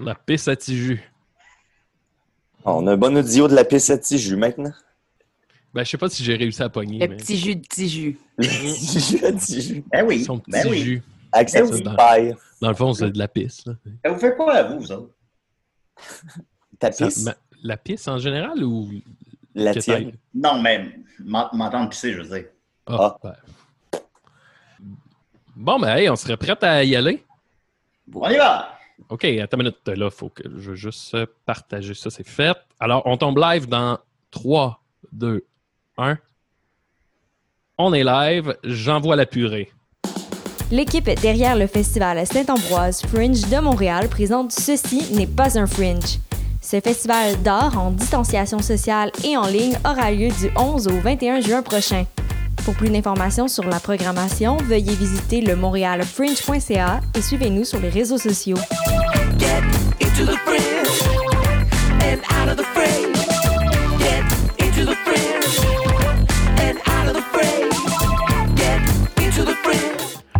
La pisse à tiju. On a un bon audio de la pisse à tiju maintenant. Ben, je sais pas si j'ai réussi à pogner. Le mais- petit jus de petit jus. Le petit jus à tiju. Ben oui. Son petit Ben oui. jus. Oui. paille. Dans le fond, c'est de la pisse. là. Ben, vous faites quoi à vous, vous autres? Ta Ça- pisse, ma- la pisse en général ou la tienne. Non, mais m'en- m'entendre pisser, je veux dire. Ah, ben. Bon, ben, hey, on serait prêt à y aller? On y va! OK, attends une minute. Là, faut que je veux juste partager ça. C'est fait. Alors, on tombe live dans 3, 2, 1. On est live. J'envoie la purée. L'équipe derrière le festival Saint-Ambroise Fringe de Montréal présente Ceci n'est pas un fringe. Ce festival d'art en distanciation sociale et en ligne aura lieu du 11 au 21 juin prochain. Pour plus d'informations sur la programmation, veuillez visiter le montréalfringe.ca et suivez-nous sur les réseaux sociaux.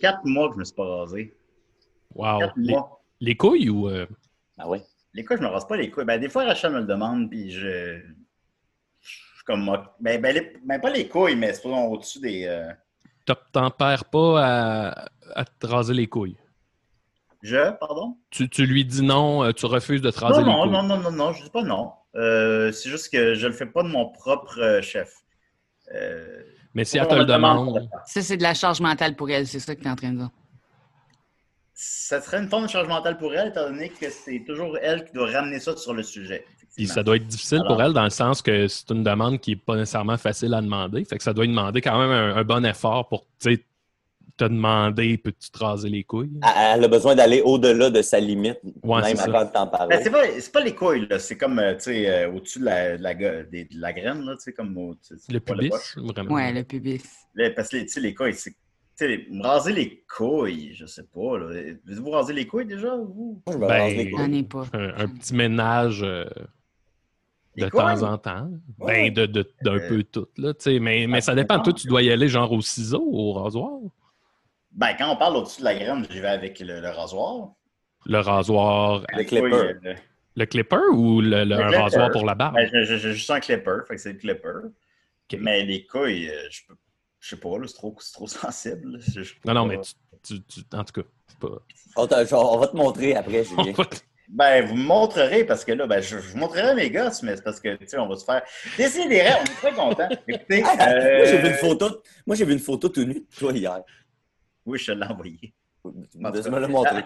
Quatre mois que je me suis pas rasé. Wow. Quatre Les, mois. les couilles ou. euh, Ah ouais. Les couilles, je me rase pas les couilles. Ben, des fois, Rachel me le demande, puis je. Je suis comme moi. Ben, ben, les- ben, pas les couilles, mais c'est au-dessus des. euh, t'en- perds pas à, à te raser les couilles? Je, pardon? Tu, tu lui dis non, euh, tu refuses de te raser Non, les non, couilles? non, non, non, non, je dis pas non. Euh, c'est juste que je le fais pas de mon propre chef. Euh, Mais si on elle te le demande, Ça, c'est de la charge mentale pour elle, c'est ça que tu es en train de dire. Ça serait une forme de charge mentale pour elle, étant donné que c'est toujours elle qui doit ramener ça sur le sujet. puis ça doit être difficile Alors- pour elle dans le sens que c'est une demande qui n'est pas nécessairement facile à demander. Fait que ça doit lui demander quand même un, un bon effort pour te demander peux-tu te raser les couilles? Elle a besoin d'aller au-delà de sa limite, Ouais, même c'est ça. avant de t'en Ben, parler. c'est pas, c'est pas les couilles, là. C'est comme, euh, tu sais, euh, au-dessus de la, de la, de la graine, là, comme au, Le pubis, poche. vraiment. Ouais, le pubis. Là, parce que, les- tu sais, les couilles, c'est... Me raser les couilles, je sais pas, là. Vous raser les couilles, déjà, vous? Je me Ben, rase les couilles. J'en ai pas. Un, un petit ménage euh, de couilles? temps en temps. Ouais. Ben, de, de- d'un Euh, peu tout, là, tu sais. Mais, mais ah, ça dépend. Toi, tu dois y aller genre au ciseau, au rasoir? Ben, quand on parle au-dessus de la graine, j'y vais avec le, le rasoir. Le rasoir, Le Les clipper. euh, le clipper ou le, le- Le un rasoir pour la barbe? ben, j'ai juste un clipper, fait que c'est le clipper. Mais les couilles, euh, je peux... Je sais pas, c'est trop, c'est trop sensible. Je- je Non, non, pas- mais tu, tu- tu- en tout cas, c'est pas. On, t'a- genre, on va te montrer après, Julien. Ben, vous me montrerez parce que là, ben, je, je vous montrerai mes gosses, mais c'est parce que, tu sais, on va se faire. Rêves, on est très contents. Écoutez, Moi, euh, j'ai vu une photo. Moi, j'ai vu une photo tout nu de toi hier. Oui, je te l'ai envoyé. Tu me l'as montré.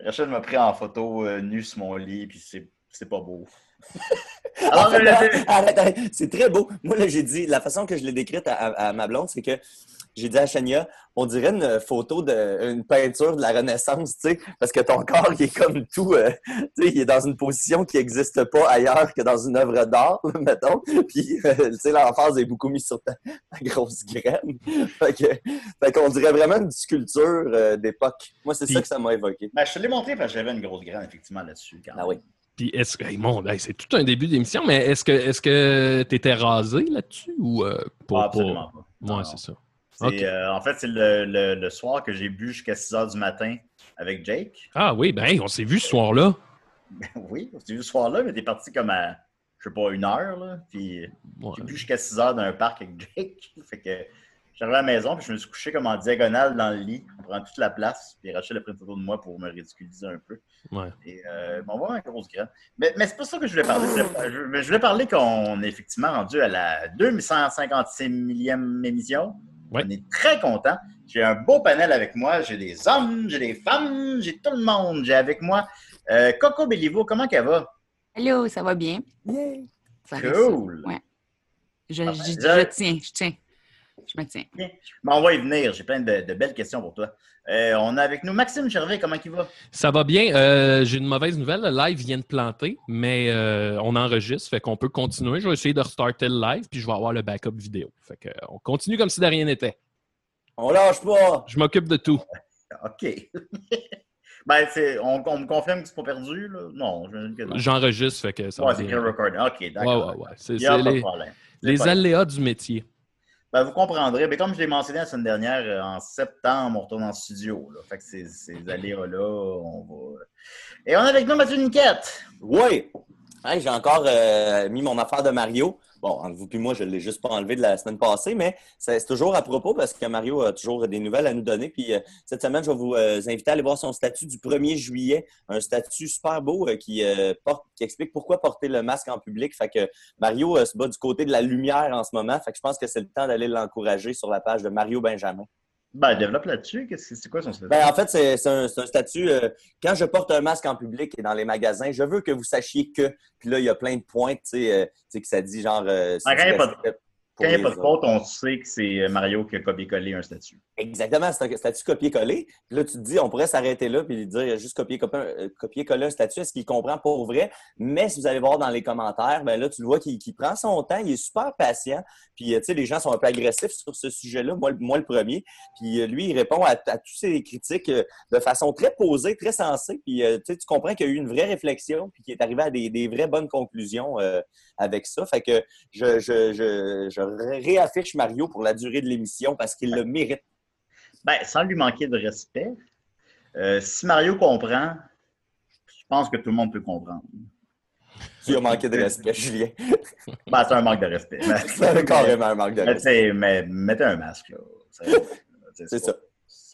Rachel m'a pris en photo euh, nu sur mon lit, puis c'est pas beau. Alors, arrête, arrête, arrête. c'est très beau. Moi, là, j'ai dit, la façon que je l'ai décrite à, à- à ma blonde, c'est que j'ai dit à Chania, on dirait une photo de une peinture de la Renaissance, tu sais, parce que ton corps, il est comme tout, euh, tu sais, il est dans une position qui n'existe pas ailleurs que dans une œuvre d'art, mettons. Puis, euh, tu sais, l'emphase est beaucoup mise sur ta, ta grosse graine. Fait que, fait qu'on dirait vraiment une sculpture euh, d'époque. Moi, c'est Puis- ça que ça m'a évoqué. Ben, je te l'ai montré parce que j'avais une grosse graine, effectivement, là-dessus. quand Ah oui. Puis est-ce que. hey, mon, hey, c'est tout un début d'émission, mais est-ce que est-ce que tu étais rasé là-dessus ou euh, pas? Ah, absolument pas. Ouais, c'est ça. C'est, Ok. euh, en fait, c'est le, le- le soir que j'ai bu jusqu'à 6 h du matin avec Jake. Ah oui, ben on s'est vu ce soir-là. Ben oui, on s'est vu ce soir-là, mais t'es parti comme à, je sais pas, une heure, là. Puis Ouais. j'ai bu jusqu'à 6 heures dans un parc avec Jake. Fait que j'arrive à la maison, puis je me suis couché comme en diagonale dans le lit, en prenant toute la place. Puis Rachel a pris une photo de moi pour me ridiculiser un peu. Ouais. Et euh, bon, on va avoir une grosse graine. Mais, mais c'est pas ça que je voulais parler. Je voulais, je- je voulais parler qu'on est effectivement rendu à la 2156 millième émission. Ouais. On est très content. J'ai un beau panel avec moi. J'ai des hommes, j'ai des femmes, j'ai tout le monde. J'ai avec moi euh, Coco Bellivo. Comment qu'elle va? Allô, ça va bien? Ça Cool. Ouais. Je, Ah ben, je- je tiens, je tiens. Je me tiens. On va y venir. J'ai plein de, de belles questions pour toi. Euh, on a avec nous Maxime Gervais. Comment il va? Ça va bien. Euh, J'ai une mauvaise nouvelle. Le live vient de planter, mais euh, on enregistre, fait qu'on peut continuer. Je vais essayer de restarter le live, puis je vais avoir le backup vidéo. Fait que, euh, on continue comme si de rien n'était. On lâche pas! Je m'occupe de tout. OK. ben, c'est, on, on me confirme que c'est pas perdu, là? Non, je que non. J'enregistre, fait que ça Ouais, va c'est recording. OK, Ouais, d'accord. ouais, ouais. C'est Il n'y a c'est pas de les, problème. les aléas du métier. Ben, vous comprendrez. Mais comme je l'ai mentionné la semaine dernière, euh, en septembre, on retourne en studio. Là. Fait que ces, ces aléas-là, on va. Et on a avec nous Mathieu Niquette. Oui! Hey, j'ai encore euh, mis mon affaire de Mario. Bon, vous puis moi, je ne l'ai juste pas enlevé de la semaine passée, mais c'est toujours à propos parce que Mario a toujours des nouvelles à nous donner. Puis euh, cette semaine, je vais vous euh, inviter à aller voir son statut du 1er juillet. Un statut super beau euh, qui, qui explique pourquoi porter le masque en public. Fait que Mario se bat du côté de la lumière en ce moment. Fait que je pense que c'est le temps d'aller l'encourager sur la page de Mario Benjamin. Ben, développe là-dessus. Qu'est-ce que- C'est quoi son statut? Ben, en fait, c'est c'est un, un statut. euh, quand je porte un masque en public et dans les magasins, je veux que vous sachiez que. Puis là, il y a plein de points, tu sais, euh, tu sais, que ça dit genre. euh, y Quand il n'y a pas de faute, on sait que c'est Mario qui a copié-collé un statut. Exactement, c'est un statut copier-coller. Puis là, tu te dis, on pourrait s'arrêter là puis dire juste copier-coller euh, un statut. Est-ce qu'il comprend pour vrai? Mais si vous allez voir dans les commentaires, ben là, tu le vois qu'il prend son temps, il est super patient. Puis, euh, tu sais, les gens sont un peu agressifs sur ce sujet-là, moi, le- moi le premier. Puis euh, lui, il répond à, à tous ces critiques euh, de façon très posée, très sensée. Puis, euh, tu comprends qu'il y a eu une vraie réflexion puis qu'il est arrivé à des, des vraies bonnes conclusions euh, avec ça. Fait que je, je, je, je réaffiche Mario pour la durée de l'émission parce qu'il le mérite. Ben, sans lui manquer de respect, euh, si Mario comprend, je pense que tout le monde peut comprendre. Tu as manqué de respect, Julien. Ben, c'est un manque de respect. C'est carrément un manque de respect. mais mettez un masque, là. C'est ça.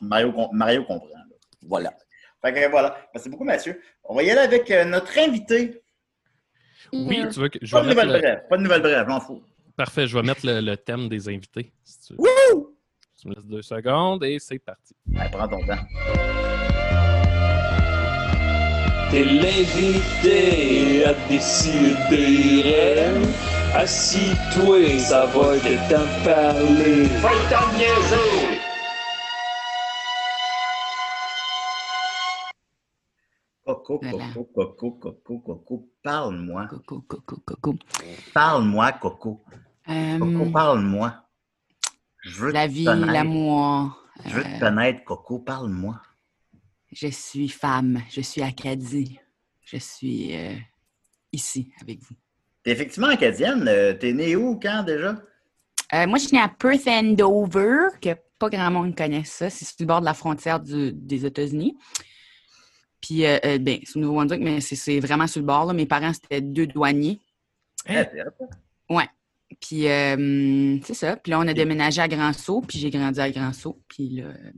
Mario, com- Mario comprend. là. Voilà. Fait que voilà. Merci beaucoup, Mathieu. On va y aller avec euh, notre invité. Oui, tu veux que je Pas de mettre nouvelles le... brèves. Pas de nouvelles brèves, je m'en fous. Parfait, je vais mettre le, le thème des invités. si tu veux. Tu me laisses deux secondes et c'est parti. Ben, prends ton temps. T'es l'invité à décider. Assis-toi, ça va de parler. Fais ta niaiser! Coco. Coco, Coco, Coco, Coco, parle-moi. Coucou, coucou, coucou. Parle-moi, Coco. Euh, Coco, parle-moi. Je veux la vie, l'amour. Je veux euh, te connaître, Coco, parle-moi. je suis femme, je suis Acadie. Je suis euh, ici avec vous. T'es effectivement acadienne. euh, T'es né où, quand déjà? Euh, moi, je suis née à Perth Andover, que pas grand monde connaît ça. C'est sur le bord de la frontière du- des États-Unis. Puis, euh, euh, ben, c'est au Nouveau-Brunswick, mais c'est- vraiment sur le bord. là. Mes parents, c'était deux douaniers. Hein? Puis, euh, c'est ça. Puis là, on a déménagé à Grand-Sault, puis j'ai grandi à Grand-Sault. Puis là, ben,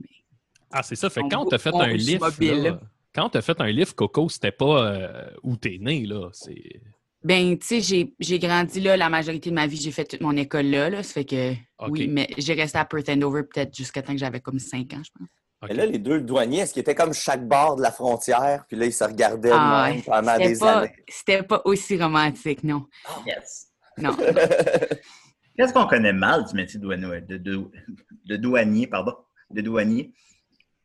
Ah, c'est ça. Fait On quand bouge- tu as fait un livre. là, quand tu as fait un livre, Coco, c'était pas euh, où t'es né, là. C'est. Ben, tu sais, j'ai- j'ai grandi là la majorité de ma vie. J'ai fait toute mon école là. là ça fait que, oui, mais j'ai resté à Perth Andover peut-être jusqu'à temps que j'avais comme 5 ans, je pense. OK. Mais là, les deux douaniers, est-ce qu'ils étaient comme chaque bord de la frontière, puis là, ils se regardaient de Ah, même pendant C'était des pas, années? c'était pas aussi romantique, non. Yes. Non. Qu'est-ce qu'on connaît mal du métier de douanier, de, de- de douanier, pardon, de douanier?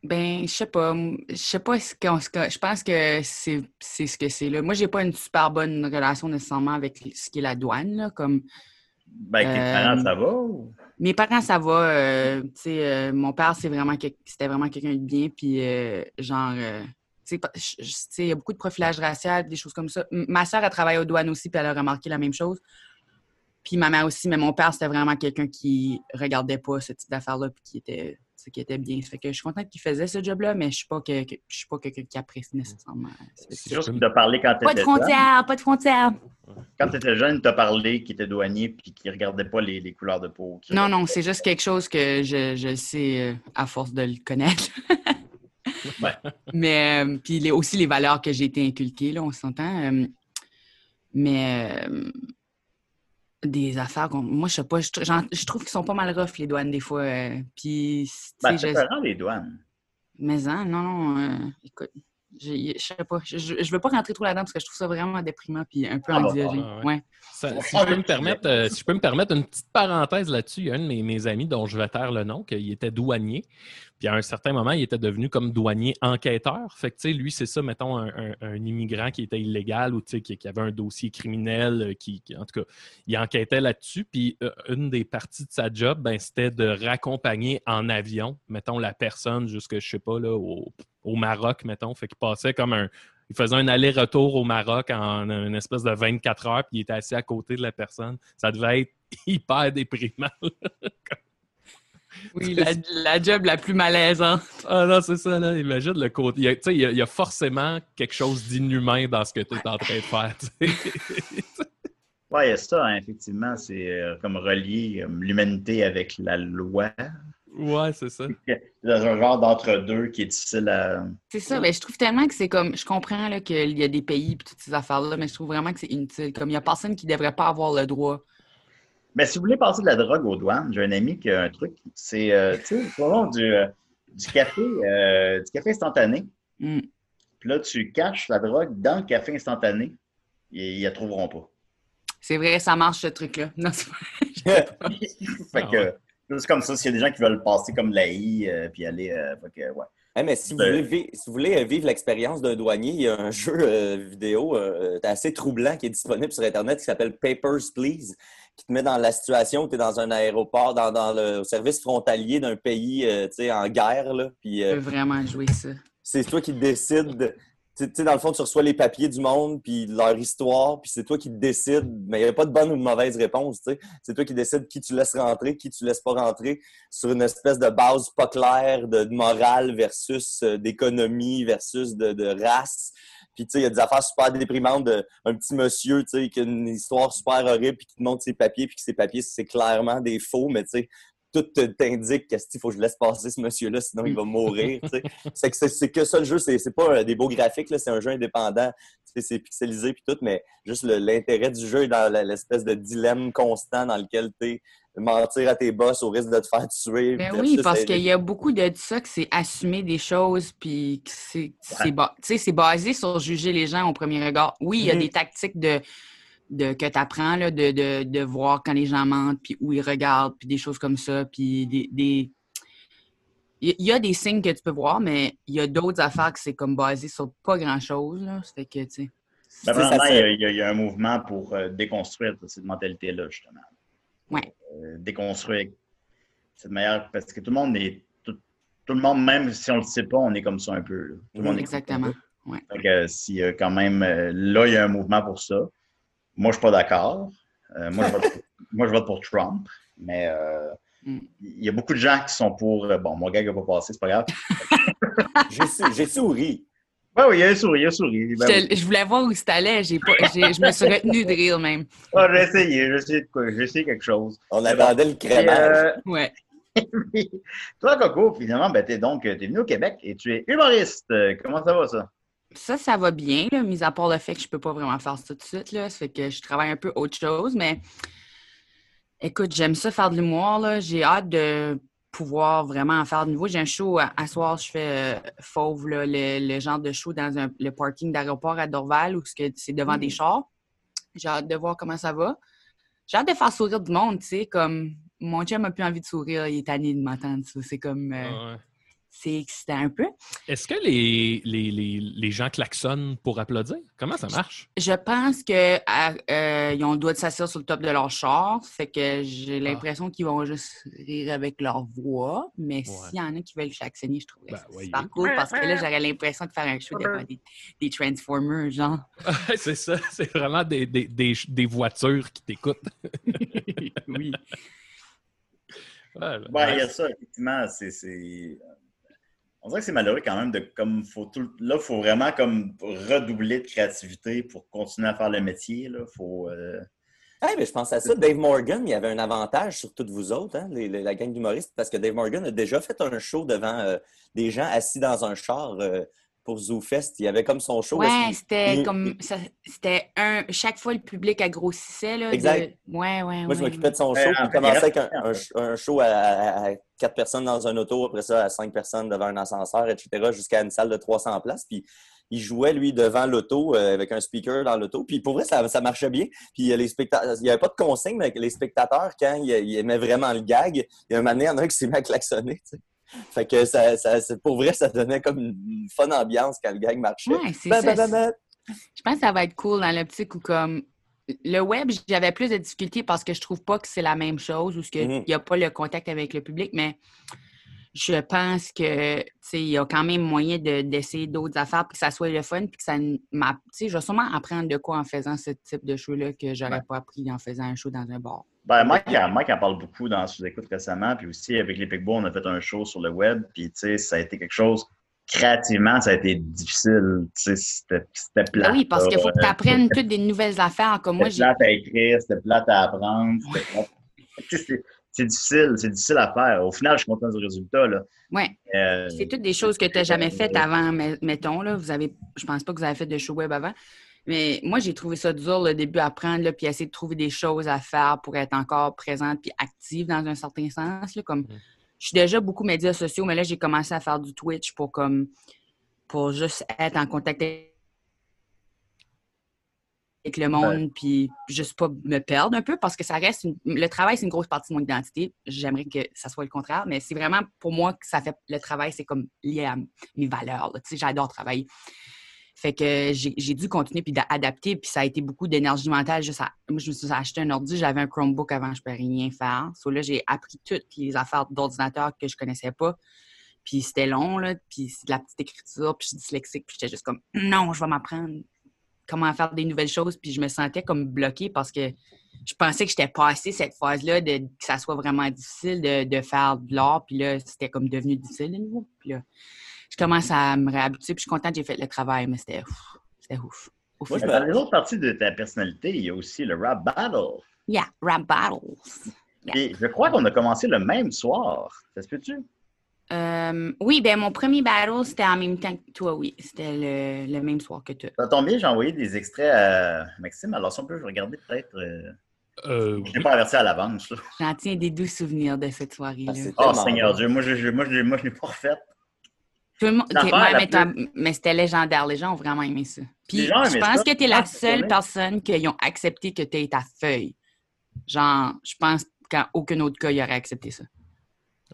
Ben, je sais pas. Je sais pas ce qu'on Je pense que c'est ce que c'est là. Moi, j'ai pas une super bonne relation nécessairement avec ce qui est la douane, là. Comme Ben, avec tes Euh, parents, ça va? ou- mes parents, ça va. euh, tu sais, euh, mon père, c'est vraiment c'était vraiment quelqu'un de bien, puis genre. tu sais, il y a beaucoup de profilage racial, des choses comme ça. Ma soeur, elle travaille aux douanes aussi, puis elle a remarqué la même chose. Puis ma mère aussi, mais mon père, c'était vraiment quelqu'un qui regardait pas ce type d'affaires-là, puis qui était qui était bien. Ça fait que je suis contente qu'il faisait ce job-là, mais je suis pas que, que- je suis pas quelqu'un qui apprécie nécessairement. C'est Si quelque chose je peux qui t'a parlé quand tu Pas de étais jeune. frontières, pas de frontières. Quand tu étais jeune, il t'a parlé qu'il était douanier puis qu'il regardait pas les, les couleurs de peau. qu'il Non, non, c'est juste quelque chose que je, je sais euh, à force de le connaître. Ouais. Mais euh, puis les- aussi les valeurs que j'ai été inculquées, là, on s'entend. euh, mais euh, des affaires qu'on- Moi, je sais pas, je, trouve qu'ils sont pas mal rough, les douanes, des fois. euh, puis, tu Ben, c'est je- différent, les douanes. Mais hein, non, non, euh, écoute, je, je sais pas. Je, je, veux pas rentrer trop là-dedans parce que je trouve ça vraiment déprimant puis un peu Ah, bah, anxiogène. ah, ouais. Ouais. Ça- si, je peux me permettre, euh, si je peux me permettre une petite parenthèse là-dessus, il y a un de mes, mes amis dont je vais taire le nom, qu'il était douanier. Puis à un certain moment, il était devenu comme douanier enquêteur. Fait que, lui, c'est ça, mettons, un, immigrant qui était illégal ou, qui, avait un dossier criminel, euh, qui, qui- en tout cas, il enquêtait là-dessus. Puis euh, une des parties de sa job, ben, c'était de raccompagner en avion, mettons, la personne jusque, je sais pas, là, au, au Maroc, mettons. Fait qu'il passait comme un, il faisait un aller-retour au Maroc en une espèce de 24 heures, puis il était assis à côté de la personne. Ça devait être hyper déprimant. Oui, la, la job la plus malaisante. ah non, c'est ça, là. Imagine le côté. Il y a, tu sais, il y a- il y a forcément quelque chose d'inhumain dans ce que tu es en train de faire. Oui, il y a ça, hein, effectivement. C'est euh, comme relier euh, l'humanité avec la loi. ouais, c'est ça. Dans un genre d'entre-deux qui est difficile à. C'est ça, ben, je trouve tellement que c'est comme. Je comprends là, qu'il y a des pays et toutes ces affaires-là, mais je trouve vraiment que c'est inutile. Comme il y a personne qui devrait pas avoir le droit. Mais si vous voulez passer de la drogue aux douanes, j'ai un ami qui a un truc. C'est, euh, tu sais, du, euh, du café, euh, du café instantané. Mm. Puis là, tu caches la drogue dans le café instantané. Ils ils la trouveront pas. C'est vrai, ça marche ce truc-là. Non, c'est pas- fait que c'est comme ça, s'il y a des gens qui veulent passer comme de la I, euh, puis aller. euh, fait que, ouais. Hey, mais si vous Ben- voulez, vi- si vous voulez vivre l'expérience d'un douanier, il y a un jeu euh, vidéo euh, assez troublant qui est disponible sur Internet qui s'appelle Papers, Please, qui te met dans la situation où tu es dans un aéroport, dans, dans le service frontalier d'un pays euh, en guerre. Là, puis, euh, vraiment jouer ça. c'est toi qui décides. Tu sais, dans le fond, tu reçois les papiers du monde, puis leur histoire, puis c'est toi qui décides. Mais il n'y a pas de bonne ou de mauvaise réponse. tu sais. C'est toi qui décides qui tu laisses rentrer, qui tu laisses pas rentrer, sur une espèce de base pas claire de, de morale versus euh, d'économie versus de, de race. Puis, tu sais, il y a des affaires super déprimantes d'un petit monsieur, tu sais, qui a une histoire super horrible, puis qui te montre ses papiers, puis que ses papiers, c'est clairement des faux, mais tu sais, tout t'indique qu'il faut que je laisse passer ce monsieur-là, sinon il va mourir. C'est que, c'est- que ça le jeu, c'est pas euh, des beaux graphiques, là, c'est un jeu indépendant, c'est pixelisé puis tout, mais juste l'intérêt du jeu est dans l'espèce de dilemme constant dans lequel tu es mentir à tes boss au risque de te faire tuer. Ben oui, parce qu'il y a beaucoup de ça que c'est assumer des choses, puis que c'est ba- c'est basé sur juger les gens au premier regard. Oui, il y a Mhm. des tactiques de, de que tu apprends de, de, de voir quand les gens mentent, puis où ils regardent, puis des choses comme ça, puis des... des- Il y- a des signes que tu peux voir, mais il y a d'autres affaires que c'est comme basé sur pas grand-chose. là. Fait que, tu sais... Ben, vraiment, il y, a, il y un mouvement pour euh, déconstruire cette mentalité-là, justement. Ouais. Euh, déconstruire cette manière, parce que tout le monde est. Tout, tout le monde, même si on ne le sait pas, on est comme ça un peu. là. Tout le monde est Exactement. Ouais. Fait que s'il y a quand même. euh, là, il y a un mouvement pour ça. Moi, je suis pas d'accord. Euh, moi, je vote pour, moi, je vote pour Trump. Mais euh, Mm. il y a beaucoup de gens qui sont pour. euh, bon, mon gars n'a pas passé, c'est pas grave. J'ai sou- J'ai souri. Ben oui, il a souri, il a souri. Ben oui. Je, voulais voir où c'était allé. J'ai pas, je me suis retenue de rire même. Ah, j'ai essayé, j'ai essayé de quelque chose. On attendait le crémage. euh, Ouais. toi, Coco, finalement, ben, t'es donc t'es venu au Québec et tu es humoriste. Comment ça va, ça? Ça, ça va bien, là, mis à part le fait que je peux pas vraiment faire ça tout de suite. Là. Ça fait que je travaille un peu autre chose, mais écoute, j'aime ça faire de l'humour. J'ai hâte de pouvoir vraiment en faire de nouveau. J'ai un show à, à soir, je fais euh, Fauve, là, le, le genre de show dans un- le parking d'aéroport à Dorval où c'est devant des chars. J'ai hâte de voir comment ça va. J'ai hâte de faire sourire du monde, tu sais, comme mon chum a plus envie de sourire, il est tanné de m'entendre. C'est comme euh, Ah ouais. C'est excitant un peu. Est-ce que les, les, les, les gens klaxonnent pour applaudir? Comment ça marche? Je pense que à- euh, ils ont le droit de s'asseoir sur le top de leur char. Fait que j'ai l'impression qu'ils vont juste rire avec leur voix. Mais s'il y en a qui veulent klaxonner, je trouverais Ben, ça super cool parce que là, j'aurais l'impression de faire un show devant des, des Transformers, genre. c'est ça, c'est vraiment des, des, des, des voitures qui t'écoutent. oui. Ouais, Ouais, il y a ça, effectivement. C'est, c'est- On dirait que c'est malheureux quand même de comme faut tout... là, faut vraiment comme redoubler de créativité pour continuer à faire le métier. Là. Faut, euh, mais je pense à ça. Dave Morgan, il y avait un avantage sur toutes vous autres, hein, la gang d'humoristes, parce que Dave Morgan a déjà fait un show devant euh, des gens assis dans un char euh, pour ZooFest. Il y avait comme son show. Ouais, c'était il- comme. ça- C'était un. Chaque fois, le public agrandissait. Là, de- Exact. Ouais, ouais, Moi, je ouais. m'occupais de son show. Il fait, commençait avec un, show à, à- à quatre personnes dans un auto, après ça à cinq personnes devant un ascenseur, etc., jusqu'à une salle de 300 places. Puis il jouait, lui, devant l'auto, euh, avec un speaker dans l'auto. Puis pour vrai, ça, ça marchait bien. Puis euh, les spectateurs, il n'y avait pas de consigne, mais les spectateurs, quand ils, ils aimaient vraiment le gag, il y a un moment donné, il y en a un qui s'est mis à klaxonner. tu sais. Fait que ça, ça, pour vrai, ça donnait comme une, fun ambiance quand le gag marchait. Ouais. Je pense que ça va être cool dans l'optique où comme le web, j'avais plus de difficultés parce que je trouve pas que c'est la même chose ou qu'il n'y a pas le contact avec le public, mais je pense que il y a quand même moyen de- d'essayer d'autres affaires pour que ça soit le fun puis que ça m'a- je vais sûrement apprendre de quoi en faisant ce type de show-là que j'aurais Ouais. pas appris en faisant un show dans un bar. Ben, Mike, en- Mike en parle beaucoup dans sous-écoute récemment, puis aussi avec les Picbois, on a fait un show sur le web, puis tu sais, ça a été quelque chose, créativement, ça a été difficile, tu sais, c'était Ben plate. oui, parce qu'il faut que là. tu apprennes toutes des nouvelles affaires. Comme moi, C'était j'ai. plate à écrire, c'était plate à apprendre, c'est- difficile, c'est difficile à faire. Au final, je suis content du résultat, là. Ouais. Euh, C'est toutes des choses que tu n'as jamais faites avant, mais- mettons. Là, vous avez, je pense pas que vous avez fait de show web avant. Mais moi, j'ai trouvé ça dur, le début, à apprendre, là, puis essayer de trouver des choses à faire pour être encore présente puis active dans un certain sens. Là, comme, Je suis déjà beaucoup médias sociaux, mais là, j'ai commencé à faire du Twitch pour, comme, pour juste être en contact avec le monde, puis juste pas me perdre un peu, parce que ça reste... une- le travail, c'est une grosse partie de mon identité. J'aimerais que ça soit le contraire, mais c'est vraiment pour moi que ça fait... Le travail, c'est comme lié à mes valeurs. Tu sais, j'adore travailler. Fait que j'ai j'ai dû continuer puis d'adapter, puis ça a été beaucoup d'énergie mentale. Juste à- moi, je me suis acheté un ordi, j'avais un Chromebook avant, je ne pouvais rien faire. So là, j'ai appris toutes les affaires d'ordinateur que je connaissais pas. Puis c'était long, là, puis c'est de la petite écriture, puis je suis dyslexique, puis j'étais juste comme non, je vais m'apprendre comment faire des nouvelles choses, puis je me sentais comme bloquée parce que je pensais que j'étais passée cette phase-là, de, que ça soit vraiment difficile de, de faire de l'art, puis là, c'était comme devenu difficile de nouveau. Puis là, je commence à me réhabituer, puis je suis contente que j'ai fait le travail, mais c'était ouf. C'était ouf. Moi, Dans les autres parties de ta personnalité, il y a aussi le rap battle. Yeah, rap battles. Et je crois qu'on a commencé le même soir. Ça se peut-tu? Euh, oui, ben mon premier battle, c'était en même temps que toi, oui. C'était le, le même soir que toi. Ça tombe bien, j'ai envoyé des extraits à Maxime. Alors, si on peut regarder peut-être. euh, Euh, Je n'ai pas averti à l'avance. là. J'en tiens des doux souvenirs de cette soirée-là. Ah, Oh, Seigneur. Dieu, moi, je ne moi, je, moi, je l'ai pas refaite. Tout le monde- ouais, mais, c'était légendaire. Les gens ont vraiment aimé ça. Puis Les gens je pense ça. que tu es la Ah, seule personne qui ont accepté que tu aies ta feuille. Genre, je pense qu'en aucun autre cas, il aurait accepté ça.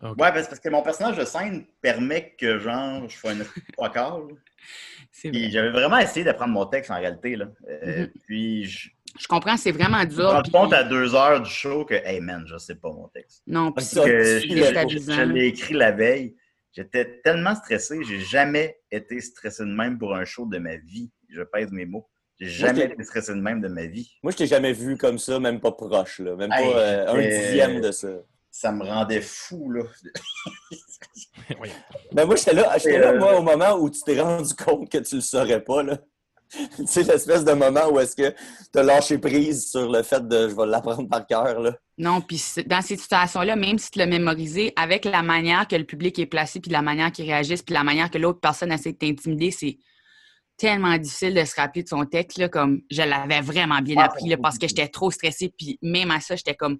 Ok. Ouais, parce parce que mon personnage de scène permet que, genre, je sois un trois quarts. vrai. j'avais vraiment essayé d'apprendre mon texte en réalité. Là. Euh, Mhm. Puis je Je comprends, c'est vraiment me dur. rends puis- compte à deux heures du show que, hey man, je sais pas mon texte. Non, puis Ça, c'est Que je je- je l'ai écrit la veille. J'étais tellement stressé. J'ai jamais été stressé de même pour un show de ma vie. Je pèse mes mots. J'ai jamais été stressé de même de ma vie. Moi, je t'ai jamais vu comme ça, même pas proche, là. Même Hey, pas euh, un dixième de ça. Ça me rendait fou, là. Oui. Ben moi, j'étais là, j'étais là, Euh, moi, au moment où tu t'es rendu compte que tu le saurais pas, là. tu sais, l'espèce de moment où est-ce que tu as lâché prise sur le fait de je vais l'apprendre par cœur, là. Non, puis c'est- dans ces situations-là, même si tu l'as mémorisé, avec la manière que le public est placé, puis la manière qu'il réagisse, puis la manière que l'autre personne essaie de t'intimider, c'est tellement difficile de se rappeler de son texte, là, comme je l'avais vraiment bien Ah, appris, là, parce que j'étais trop stressée, puis même à ça, j'étais comme,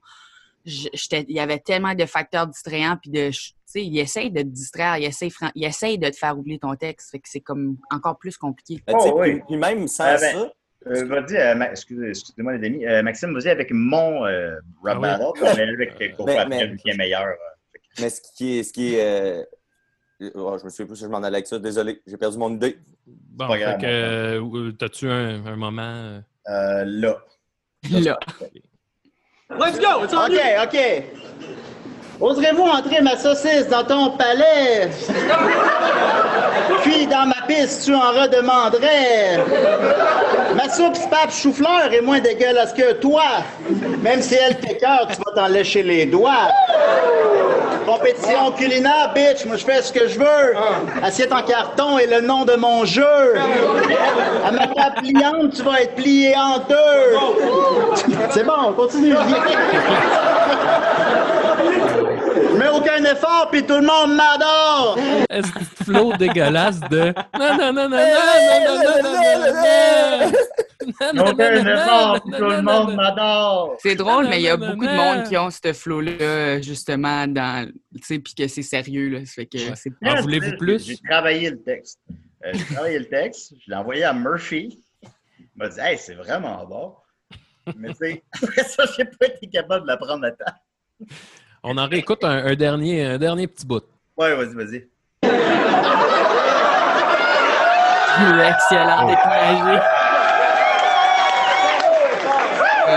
il y avait tellement de facteurs distrayants, puis de, tu sais, il essaye de te distraire, il essaye, il essaye de te faire oublier ton texte, fait que c'est comme encore plus compliqué. Ben, Oh, oui. puis, puis même sans Ah, ben, ça, Euh, vas-y, euh, Ma- excusez- excusez-moi les amis. Euh, Maxime, vas-y avec mon euh, rap Ah oui. battle. puis on aller avec euh, Coco Mais- qu'il est meilleur. euh. mais ce qui est. Ce qui est euh, oh, je me souviens plus si je m'en allais avec ça. Désolé, j'ai perdu mon idée. Bon, fait que, euh, t'as-tu un, un moment... euh, là. Là. Let's go. It's OK, OK. Oserez-vous entrer ma saucisse dans ton palais? Puis dans ma piste, tu en redemanderais. Ma soupe spap chou-fleur est moins dégueulasse que toi. Même si elle t'écœure, tu vas t'en lécher les doigts. Compétition culinaire, bitch. Moi, je fais ce que je veux. Assiette en carton est le nom de mon jeu. À ma table pliante, tu vas être plié en deux. C'est bon, continue. Je mets aucun effort, puis tout le monde m'adore. Est-ce que ce flow dégueulasse de. Non, non, non, non, non, non, non, non, non, non, non. Aucun effort, puis tout le monde m'adore. C'est drôle, mais il y a beaucoup de monde qui ont ce flow-là, justement, dans. Tu sais, puis que c'est sérieux, là. Ça fait que c'est En voulez-vous plus? J'ai travaillé le texte. Euh, j'ai travaillé le texte, je l'ai envoyé à Murphy. Il m'a dit, hey, c'est vraiment bon. Mais tu sais, après ça, j'ai pas été capable de la prendre à temps. On en réécoute un, un dernier, un dernier petit bout. Ouais, vas-y, vas-y. excellent, découragé.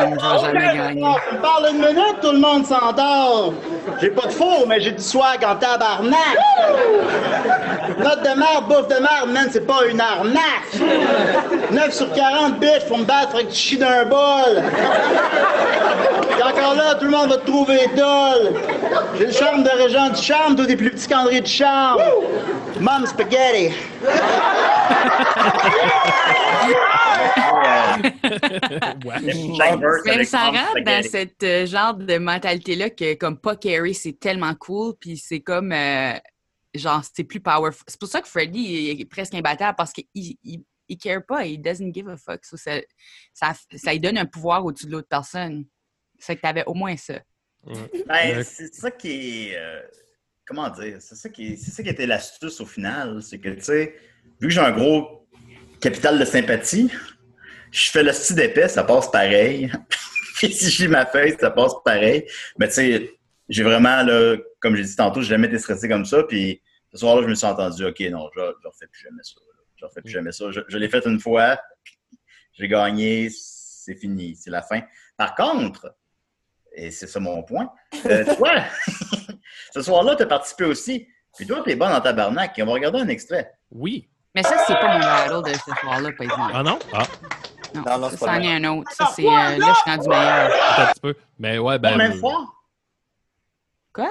Comme je vais jamais gagner. On parle une minute, tout le monde s'endort. J'ai pas de four, mais j'ai du swag en tabarnak. Note de merde, bouffe de merde, man, c'est pas une arnaque. 9 sur 40, bitch, pour me battre, faudrait que tu chies d'un bol. Et encore là, tout le monde va te trouver dole. J'ai le charme de Régent du Charme, toi des plus petits qu'André du Charme. Mom Spaghetti. Ça rentre dans euh, genre de mentalité-là que, comme pas carry, c'est tellement cool, puis c'est comme, euh, genre, c'est plus powerful. C'est pour ça que Freddy est presque imbattable, parce qu'il il, il care pas, il doesn't give a fuck. So, ça, ça, ça lui donne un pouvoir au-dessus de l'autre personne. C'est que t'avais au moins ça. Ben, c'est ça qui est. euh, comment dire? C'est ça qui, est- c'est ça qui était l'astuce au final. C'est que, tu sais, vu que j'ai un gros capital de sympathie, je fais le style d'épais, ça passe pareil. Puis si j'ai ma feuille, ça passe pareil. Mais tu sais, j'ai vraiment, là, comme j'ai dit tantôt, j'ai jamais été stressé comme ça. Puis ce soir-là, je me suis entendu, OK, non, je ne refais plus jamais ça. là. Je refais plus jamais ça. Je, je l'ai fait une fois, j'ai gagné, c'est fini, c'est la fin. Par contre, et c'est ça mon point, euh, toi, ce soir-là, tu as participé aussi. Puis toi, tu es bon dans tabarnak. Et on va regarder un extrait. Oui. Mais ça, c'est pas mon battle de ce soir-là, par exemple. Ah non? Ah, Non, Non, non, ça, c'est pas c'en est un autre. Ça, c'est, euh, là, je suis rendu meilleur. attends un petit peu. Mais ouais, ben. Combien de euh, fois? Quoi?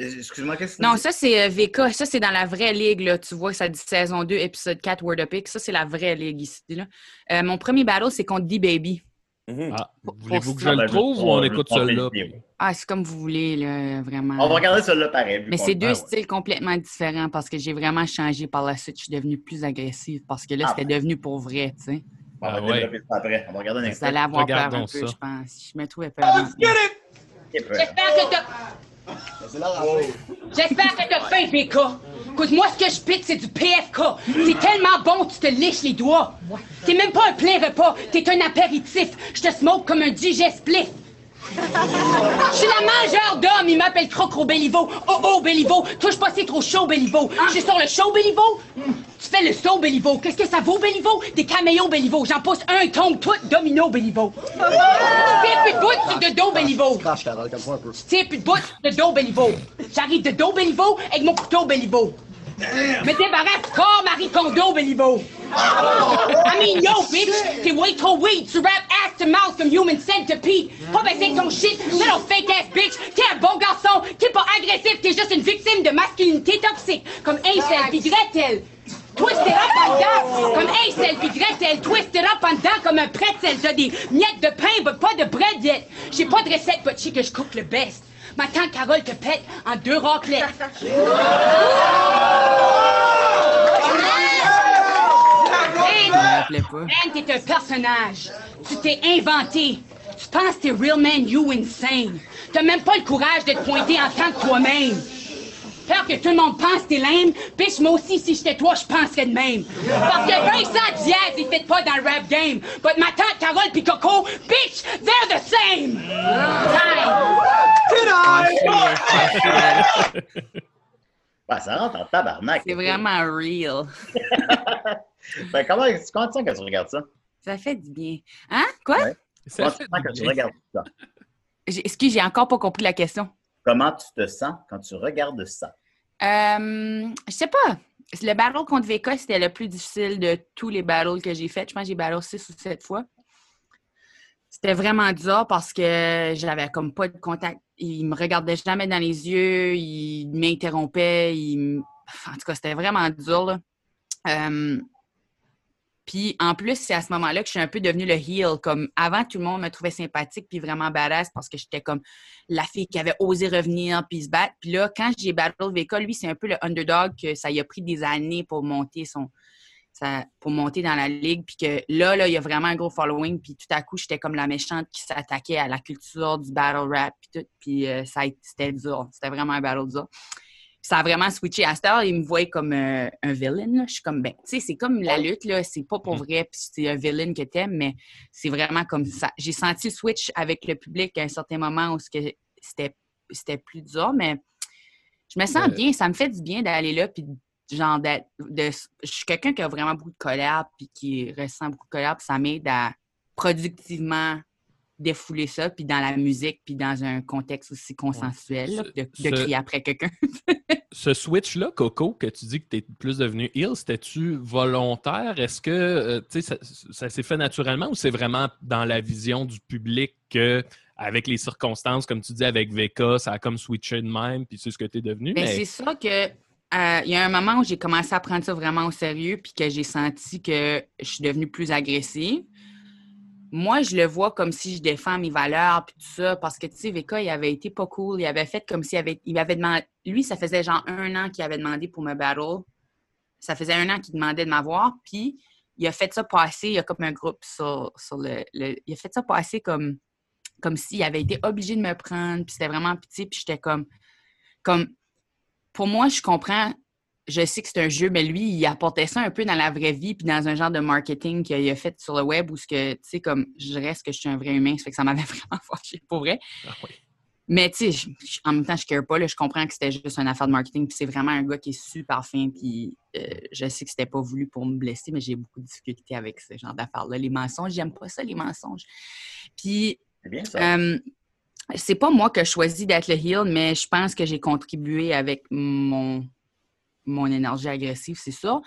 Euh, Excuse-moi, qu'est-ce que Non, ça, c'est euh, VK. Ça, c'est dans la vraie ligue. Là. Tu vois, ça dit saison 2, épisode 4, Word Up Pick. Ça, c'est la vraie ligue ici. Là. Euh, mon premier battle, c'est contre D-Baby. Mhm. Ah, voulez-vous que je le Ben, trouve ou on écoute celui-là? Ah, c'est comme vous voulez, là, vraiment. On va regarder celui-là pareil. Mais c'est deux Ah, ouais. styles complètement différents parce que j'ai vraiment changé par la suite. Je suis devenue plus agressive parce que là, Ah, c'était devenu pour vrai, tu sais. On va Ah, ouais. développer ça après. On va regarder un Vous extrait. allez avoir peur un peu, ça. je pense. Je me trouvais peur. J'espère que t'as. J'espère que t'as faim, PK. Cause moi, ce que je pique, c'est du PFK. C'est tellement bon, tu te liches les doigts. T'es même pas un plein repas, t'es un apéritif. Je te smoke comme un digestif. Je suis la mangeur d'hommes, il m'appelle Crocro Béliveau. Oh oh Béliveau, touche pas c'est trop chaud Béliveau. Je suis sur le show Béliveau. Tu fais le saut Béliveau. Qu'est-ce que ça vaut Béliveau? Des caméos Béliveau. J'en pousse un, tombe tout, domino Béliveau. Tu tires plus de bout, de dos Béliveau. Tu tires plus de bout, de dos Béliveau. J'arrive de dos Béliveau avec mon couteau Béliveau. Me débarrasse corps Marie Kondo Béliveau. I mean, yo, bitch, t'es way trop weed. Tu rap ass to mouth comme human centipede? Pas baisser ton shit, little fake ass bitch. T'es un bon garçon, t'es pas agressif, t'es juste une victime de masculinité toxique. Comme Incel pis Gretel. Twisted up en dedans, comme Incel pis Gretel. Twisted up en dedans comme un pretzel. T'as des miettes de pain, mais pas de bread J'ai pas de recette, but que je cook le best. Ma tante Carole te pète en deux raclettes. Pas. Man, t'es un personnage. Tu t'es inventé. Tu penses que t'es real man, you insane. T'as même pas le courage de te pointer en tant que toi-même. Peur que tout le monde pense que t'es lame, bitch, moi aussi, si j'étais toi, je penserais de même. Parce que Vincent Diaz, il fait pas dans le rap game. But ma tante Carole pis Coco, bitch, they're the same. Time. Ouais, ça rentre en tabarnak. C'est vraiment real. Ben, comment, comment tu sens quand tu regardes ça? Ça fait du bien. Hein? Quoi? Ouais. Ça Comment tu sens quand tu regardes ça? Excuse, j'ai encore pas compris la question. Comment tu te sens quand tu regardes ça? Euh, je sais pas. Le battle contre VK, c'était le plus difficile de tous les battles que j'ai faits. Je pense que j'ai battle 6 ou 7 fois. C'était vraiment dur parce que j'avais comme pas de contact. Il me regardait jamais dans les yeux, il m'interrompait, En tout cas, c'était vraiment dur, là. Euh, Puis en plus, c'est à ce moment-là que je suis un peu devenue le heel. Comme avant, tout le monde me trouvait sympathique puis vraiment badass parce que j'étais comme la fille qui avait osé revenir puis se battre. Puis là, quand j'ai battle VK, lui, c'est un peu le underdog que ça a pris des années pour monter son pour monter dans la ligue. Puis que là, là, il y a vraiment un gros following. Puis tout à coup, j'étais comme la méchante qui s'attaquait à la culture du battle rap. Puis tout. Puis euh, c'était dur. C'était vraiment un battle dur. Ça a vraiment switché. À cette heure, il me voyait comme euh, un villain. là. Je suis comme, ben, tu sais, c'est comme la lutte, là. C'est pas pour vrai, puis c'est un villain que t'aimes, mais c'est vraiment comme ça. J'ai senti le switch avec le public à un certain moment où c'était plus dur, mais je me sens bien. Ça me fait du bien d'aller là, puis genre de- je suis quelqu'un qui a vraiment beaucoup de colère, puis qui ressent beaucoup de colère, puis ça m'aide à productivement défouler ça, puis dans la musique, puis dans un contexte aussi consensuel, là, de, crier après quelqu'un. Ce switch-là, Coco, que tu dis que tu es plus devenu heel, c'était-tu volontaire? Est-ce que euh, tu sais, ça, ça s'est fait naturellement ou c'est vraiment dans la vision du public que, avec les circonstances, comme tu dis, avec VK, ça a comme switché de même, puis c'est ce que tu es devenu? Ben, mais- C'est ça que. euh, Il y a un moment où j'ai commencé à prendre ça vraiment au sérieux, puis que j'ai senti que je suis devenue plus agressive. Moi, je le vois comme si je défends mes valeurs, puis tout ça, parce que, tu sais, VK, il avait été pas cool. Il avait fait comme s'il avait, il demandé. Lui, ça faisait genre un an qu'il avait demandé pour me battle. Ça faisait un an qu'il demandait de m'avoir, puis il a fait ça passer. Il a comme un groupe sur, sur le, le- Il a fait ça passer comme, comme s'il avait été obligé de me prendre, puis c'était vraiment pitié, puis j'étais comme. comme pour moi, je comprends, je sais que c'est un jeu, mais lui, il apportait ça un peu dans la vraie vie, puis dans un genre de marketing qu'il a fait sur le web où ce que, tu sais, comme je reste que je suis un vrai humain, ça fait que ça m'avait vraiment fâché, pour vrai. Ah oui. Mais tu sais, je- je- en même temps, je ne pas, là, je comprends que c'était juste une affaire de marketing, puis c'est vraiment un gars qui est super fin, puis euh, je sais que c'était pas voulu pour me blesser, mais j'ai beaucoup de difficultés avec ce genre d'affaires-là. Les mensonges, j'aime pas ça, les mensonges. Puis C'est bien ça. euh, c'est pas moi qui ai choisi d'être le heel, mais je pense que j'ai contribué avec mon, mon énergie agressive, c'est ça.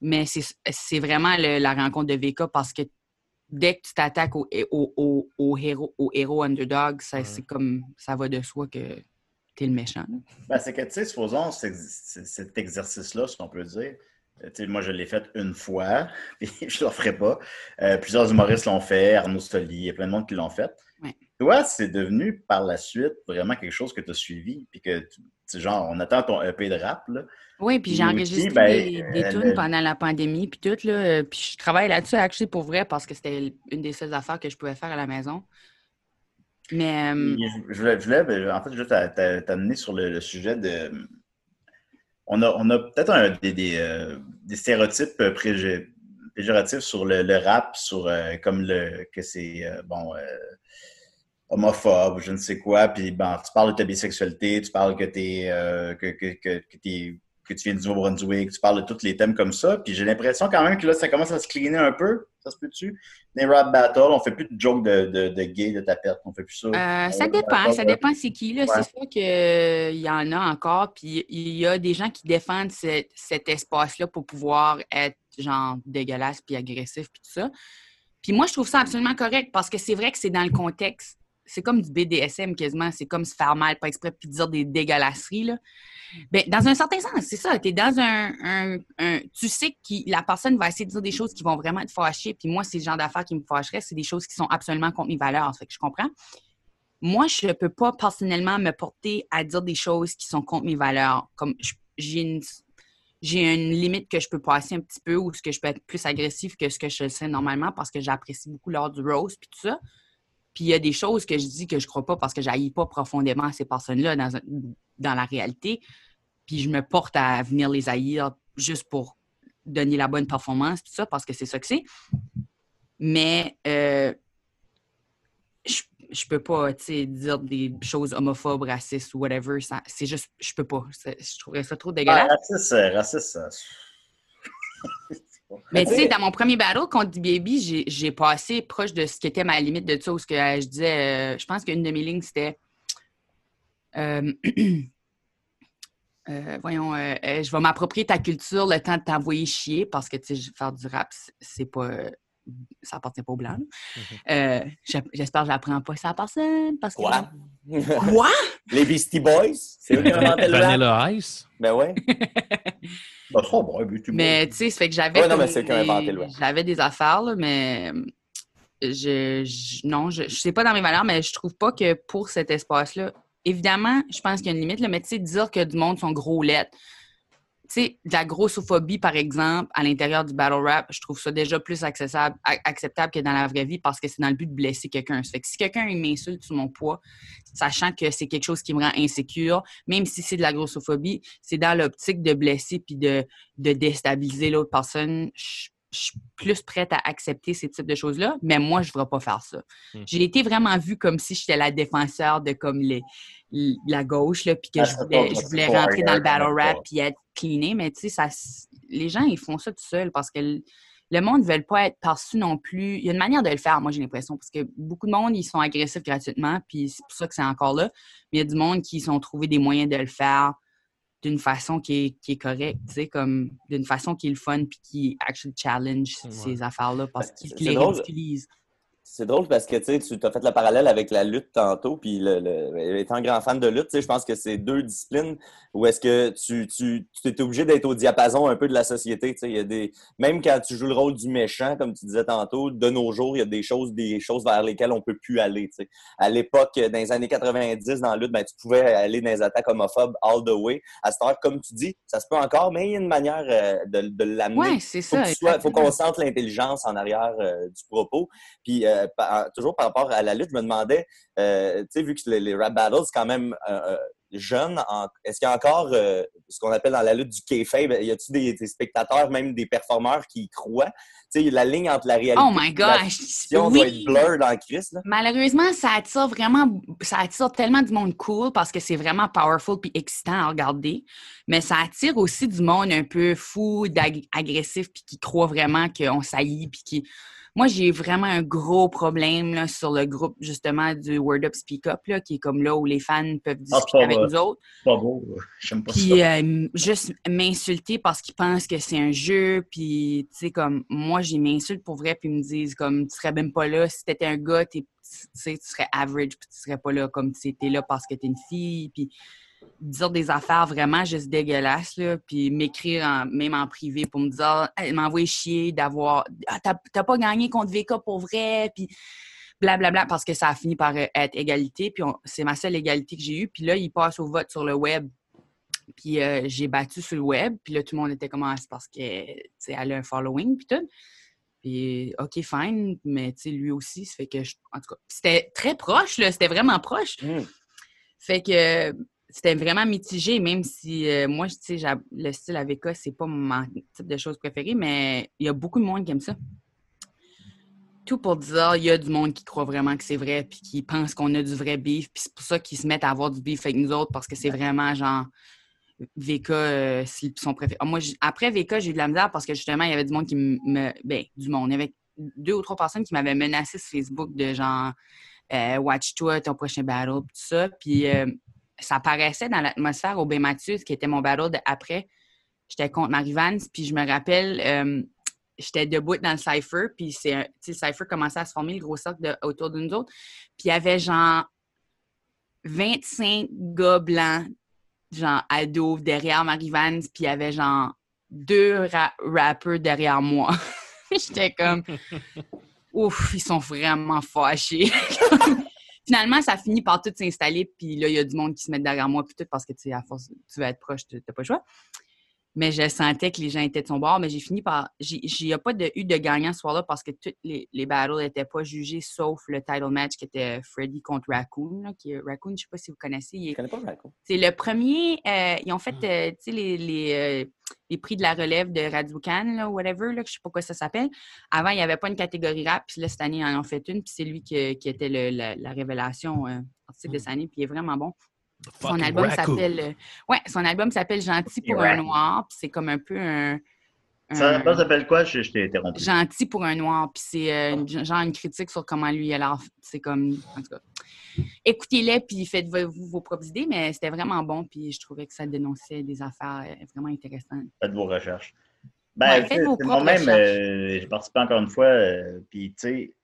Mais c'est c'est vraiment le- la rencontre de VK parce que dès que tu t'attaques au, au, au, au héros, au héros underdog, ça, c'est comme ça va de soi que t'es le méchant. Ben, c'est que, tu sais, supposons cet exercice-là, ce qu'on peut dire. euh, tu sais, moi, je l'ai fait une fois, puis je ne le referai pas. Euh, plusieurs humoristes l'ont fait, Arnaud Stoli, il y a plein de monde qui l'ont fait. Ouais. Toi, c'est devenu par la suite vraiment quelque chose que tu as suivi, puis que, tu genre, on attend ton EP de rap, là. Oui, puis j'ai enregistré aussi, ben, des, des euh, tunes le- pendant la pandémie, puis tout, là. euh, Puis je travaille là-dessus, actually, pour vrai, parce que c'était une des seules affaires que je pouvais faire à la maison. Mais... euh, Je voulais, je voulais, ben, en fait, juste t'a- t'a- t'amener sur le, le sujet de. On a, on a peut-être des, des, euh, des stéréotypes euh, prégé- péjoratifs sur le, le rap, sur euh, comme le que c'est euh, bon euh, homophobe, je ne sais quoi. Puis bon, tu parles de ta bisexualité, tu parles que t'es euh, que, que, que, t'es- que tu viens du Nouveau-Brunswick, tu parles de tous les thèmes comme ça. Puis j'ai l'impression quand même que là, ça commence à se cleaner un peu. Ça se peut-tu? Des rap battles, on fait plus de jokes de, de, de gay, de tapette, on fait plus ça. Euh, ça Ouais, dépend, ça dépend c'est qui. Là. Ouais. C'est sûr qu'il y en a encore, puis il y a des gens qui défendent ce- cet espace-là pour pouvoir être genre dégueulasse puis agressif puis tout ça. Puis moi, je trouve ça absolument correct parce que c'est vrai que c'est dans le contexte. C'est comme du BDSM quasiment. C'est comme se faire mal, pas exprès, puis dire des dégueulasseries. Là. Ben, dans un certain sens, c'est ça. Tu es dans un, Tu sais que la personne va essayer de dire des choses qui vont vraiment te fâcher. Puis moi, c'est le genre d'affaires qui me fâcheraient. C'est des choses qui sont absolument contre mes valeurs. Fait que je comprends. Moi, je ne peux pas personnellement me porter à dire des choses qui sont contre mes valeurs. Comme j'ai une, limite que je peux passer un petit peu ou ce que je peux être plus agressif que ce que je le normalement parce que j'apprécie beaucoup l'art du rose puis tout ça. Puis il y a des choses que je dis que je crois pas parce que je pas profondément ces personnes-là dans, dans la réalité. Puis je me porte à venir les haïr juste pour donner la bonne performance, tout ça, parce que c'est ça que c'est. Mais euh, je, je peux pas, dire des choses homophobes, racistes ou whatever. C'est juste, je peux pas. Je trouverais ça trop Ah, dégueulasse. raciste, euh, raciste, ça. Mais tu sais, dans mon premier battle contre Baby, j'ai- passé proche de ce qui était ma limite de ça, où ce que euh, je disais, euh, je pense qu'une de mes lignes, c'était euh, euh, voyons, je vais m'approprier ta culture le temps de t'envoyer chier parce que tu sais, faire du rap, c'est pas. Ça appartient pas aux Blancs. là. Mhm. Euh, J'espère que je l'apprends pas ça à personne. Parce que... Quoi? Quoi? Les Beastie Boys? C'est eux qui ont inventé le? Vanilla Ice? Ben ouais. Bah, trop bon, mais tu Mais tu sais, ça fait que j'avais. Ouais, non, comme mais c'est eux qui ont des- inventé le rap. J'avais des affaires, là, mais. Je, je- non, je, je sais pas dans mes valeurs, mais je trouve pas que pour cet espace-là, évidemment, je pense qu'il y a une limite, là, mais tu sais, dire que du monde sont gros lettres, sais, de la grossophobie, par exemple, à l'intérieur du battle rap, je trouve ça déjà plus acceptable que dans la vraie vie parce que c'est dans le but de blesser quelqu'un. Ça fait que si quelqu'un m'insulte sur mon poids, sachant que c'est quelque chose qui me rend insécure, même si c'est de la grossophobie, c'est dans l'optique de blesser puis de, déstabiliser l'autre personne. Je suis plus prête à accepter ces types de choses-là, mais moi, je ne voudrais pas faire ça. Hmm. J'ai été vraiment vue comme si j'étais la défenseur de comme les, la gauche, là, puis que Ah, je voulais, je voulais rentrer dans le battle rap puis être cleané, mais tu sais, ça, les gens, ils font ça tout seuls parce que le, le monde ne veut pas être perçu non plus. Il y a une manière de le faire, moi, j'ai l'impression, parce que beaucoup de monde, ils sont agressifs gratuitement, puis c'est pour ça que c'est encore là. Mais il y a du monde qui sont trouvé des moyens de le faire d'une façon qui est, qui est correcte, tu sais, comme d'une façon qui est le fun puis qui actually challenge Ouais. ces affaires-là parce Ben, qu'ils c'est les drôle. C'est drôle parce que tu as fait le parallèle avec la lutte tantôt, puis le, le- étant grand fan de lutte, je pense que c'est deux disciplines où est-ce que tu, tu, tu es obligé d'être au diapason un peu de la société. Il y a des, même quand tu joues le rôle du méchant, comme tu disais tantôt, de nos jours, il y a des choses, des choses vers lesquelles on peut plus aller. À l'époque, dans les années 90, dans la lutte, ben, tu pouvais aller dans les attaques homophobes all the way. À cette heure, comme tu dis, ça se peut encore, mais il y a une manière euh, de, de l'amener Ouais, c'est faut ça. sois- faut qu'on sente l'intelligence en arrière euh, du propos. Puis euh, par- toujours par rapport à la lutte, je me demandais, euh, tu sais, vu que les, les rap battles, c'est quand même euh, euh, jeune, est-ce qu'il y a encore euh, ce qu'on appelle dans la lutte du kayfabe? Y a-t-il des, des spectateurs, même des performeurs qui y croient? Tu sais, la ligne entre la réalité Oh my et la gosh! fiction doit Oui! être blur dans Chris, là. Malheureusement, ça attire vraiment, ça attire tellement du monde cool parce que c'est vraiment powerful puis excitant à regarder. Mais ça attire aussi du monde un peu fou, agressif puis qui croit vraiment qu'on saillit puis qui. Moi, j'ai vraiment un gros problème là, sur le groupe justement du Word Up Speak Up, là, qui est comme là où les fans peuvent Ah, discuter avec nous autres. Pas beau. J'aime pas Puis ça. euh, juste m'insulter parce qu'ils pensent que c'est un jeu. Puis, tu sais, comme moi, j'ai m'insulte pour vrai. Puis ils me disent, comme, tu serais même pas là. Si t'étais un gars, tu sais, tu serais average. Puis tu serais pas là comme tu étais là parce que t'es une fille. Puis dire des affaires vraiment juste dégueulasses, là. Puis m'écrire même en privé pour me dire, Hey, m'envoyer chier d'avoir. Ah, t'as pas gagné contre VK pour vrai. Puis blablabla, parce que ça a fini par euh, être égalité. Puis c'est ma seule égalité que j'ai eue. Puis là, il passe au vote sur le web. Puis euh, j'ai battu sur le web. Puis là, tout le monde était comme, Ah, c'est parce que, elle a un following, puis tout. Puis, OK, fine, mais tu sais, lui aussi, ça fait que, je- en tout cas, c'était très proche, là, c'était vraiment proche. Mm. Fait que c'était vraiment mitigé, même si euh, moi, tu sais, le style AVK, c'est pas mon type de choses préférées, mais il y a beaucoup de monde qui aime ça. Tout pour dire, il y a du monde qui croit vraiment que c'est vrai, puis qui pense qu'on a du vrai beef, puis c'est pour ça qu'ils se mettent à avoir du beef avec nous autres, parce que c'est vraiment genre VK, euh, c'est son préféré. Ah, Moi, après VK, j'ai eu de la misère parce que justement, il y avait du monde qui me. Ben, du monde. Il y avait deux ou trois personnes qui m'avaient menacé sur Facebook de genre euh, Watch-toi ton prochain battle, tout ça. Puis euh, ça paraissait dans l'atmosphère au B. Mathieu, qui était mon battle de après. J'étais contre Marie Vance, puis je me rappelle, euh, j'étais debout dans le cypher, puis c'est le cypher commençait à se former, le gros cercle de- autour de nous autres. Puis il y avait genre 25 gars blancs, genre ados, derrière Marie Vance, puis il y avait genre deux ra- rappeurs derrière moi. J'étais comme, ouf, ils sont vraiment fâchés. Finalement, ça finit par tout s'installer, puis là, il y a du monde qui se met derrière moi, puis tout, parce que, tu sais, à force, tu vas être proche, tu n'as pas le choix. Mais je sentais que les gens étaient de son bord, mais j'ai fini par. j'ai- Il n'y a pas de, eu de gagnant ce soir-là parce que tous les, les battles n'étaient pas jugés, sauf le title match qui était Freddy contre Raccoon. là, qui Raccoon, je ne sais pas si vous connaissez. il Je connais pas Raccoon. c'est le premier. euh, ils ont fait euh, tu sais, les, les, euh, les prix de la relève de Radio-Can, là, whatever, là, que je sais pas quoi ça s'appelle. Avant, il n'y avait pas une catégorie rap, puis là, cette année, ils en ont fait une, puis c'est lui qui, qui était le- la, la révélation euh, artistique de cette année, puis il est vraiment bon. Son album s'appelle. euh, ouais, son album s'appelle Gentil pour un noir, puis c'est comme un peu un. Ça, un- s'appelle quoi? Je, je t'ai interrompu. gentil pour un noir. Puis c'est euh, une- genre une critique sur comment lui a l'air. C'est comme. En tout cas. Écoutez-les, puis faites-vous vos propres idées, mais c'était vraiment bon. Puis je trouvais que ça dénonçait des affaires euh, vraiment intéressantes. Faites vos recherches. Ben, Ouais, faites vos propres moi-même, recherches. euh, j'ai participé encore une fois, euh, puis tu sais,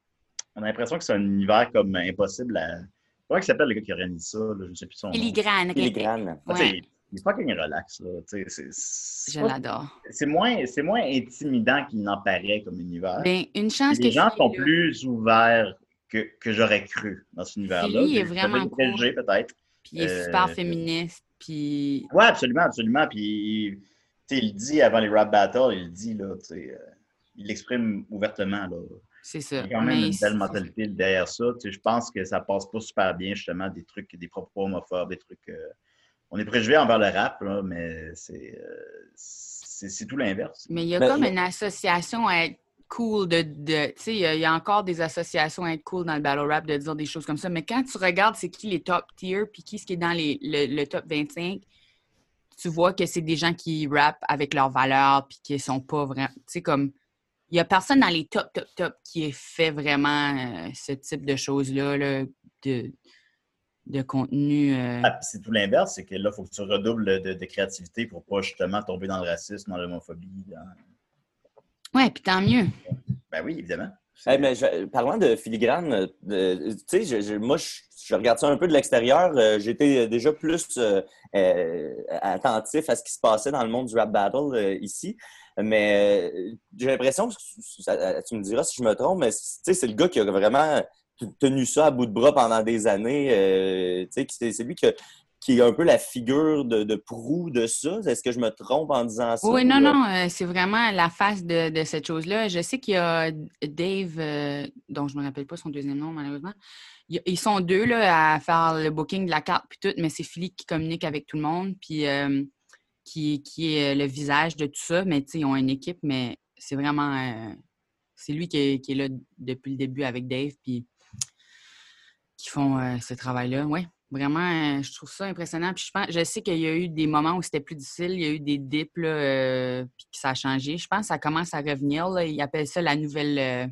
on a l'impression que c'est un univers comme impossible à. Comment il s'appelle le gars qui organise ça? Là? Je ne sais plus son nom. Filigrane. Filigrane. Ah, tu sais, Ouais, Il est fucking relax, là. Tu sais, c'est- c'est je l'adore. c'est moins, c'est moins intimidant qu'il n'en paraît comme univers. Ben, une chance les que gens sont là, plus ouverts que, que j'aurais cru dans cet univers-là. Philly est vraiment préjugés, peut-être. Puis il est Euh, super féministe. Puis Oui, absolument, absolument. Puis, tu sais, il le dit avant les rap battles, il le dit, là, tu sais, euh, il l'exprime ouvertement, là. C'est Il ça. y a quand même Mais une belle mentalité derrière ça. Tu sais, je pense que ça passe pas super bien, justement, des trucs, des propos homophobes, des trucs. euh, On est préjugé envers le rap, là, mais c'est euh, c'est tout l'inverse. Mais il y a Mais- comme une association à être cool de. de tu sais, il y a- il y, a encore des associations à être cool dans le battle rap de dire des choses comme ça. Mais quand tu regardes c'est qui les top tier puis qui ce qui est dans les, le, le top 25, tu vois que c'est des gens qui rappent avec leurs valeurs puis qui sont pas vraiment. Tu sais, comme. Il y a personne dans les top, top, top qui ait fait vraiment euh, ce type de choses-là, là, de, de contenu. euh, Ah, puis c'est tout l'inverse, c'est que là, il faut que tu redoubles de, de créativité pour pas justement tomber dans le racisme, dans l'homophobie. dans- Ouais, puis tant mieux. Ben oui, évidemment. Hey, mais je- parlant de filigrane, euh, tu sais, je- je- moi, je, je regarde ça un peu de l'extérieur. Euh, J'étais déjà plus euh, euh, attentif à ce qui se passait dans le monde du rap battle euh, ici. Mais euh, j'ai l'impression, que ça- tu me diras si je me trompe, mais tu sais, c'est le gars qui a vraiment tenu ça à bout de bras pendant des années. euh, c'est lui qui, a- qui est un peu la figure de, de proue de ça. Est-ce que je me trompe en disant ça? Oui, non, euh, non, euh, c'est vraiment la face de, de cette chose-là. Je sais qu'il y a Dave, euh, dont je ne me rappelle pas son deuxième nom, malheureusement. Ils sont deux là, à faire le booking de la carte, puis tout, mais c'est Philippe qui communique avec tout le monde, puis euh, qui, qui est le visage de tout ça. Mais tu sais, ils ont une équipe, mais c'est vraiment. euh, c'est lui qui est, qui est là depuis le début avec Dave, puis qui font euh, ce travail-là. Oui, vraiment, euh, je trouve ça impressionnant. Puis je, pense, je sais qu'il y a eu des moments où c'était plus difficile, il y a eu des dips, là, euh, puis que ça a changé. Je pense que ça commence à revenir. Là. Ils appellent ça la nouvelle. euh,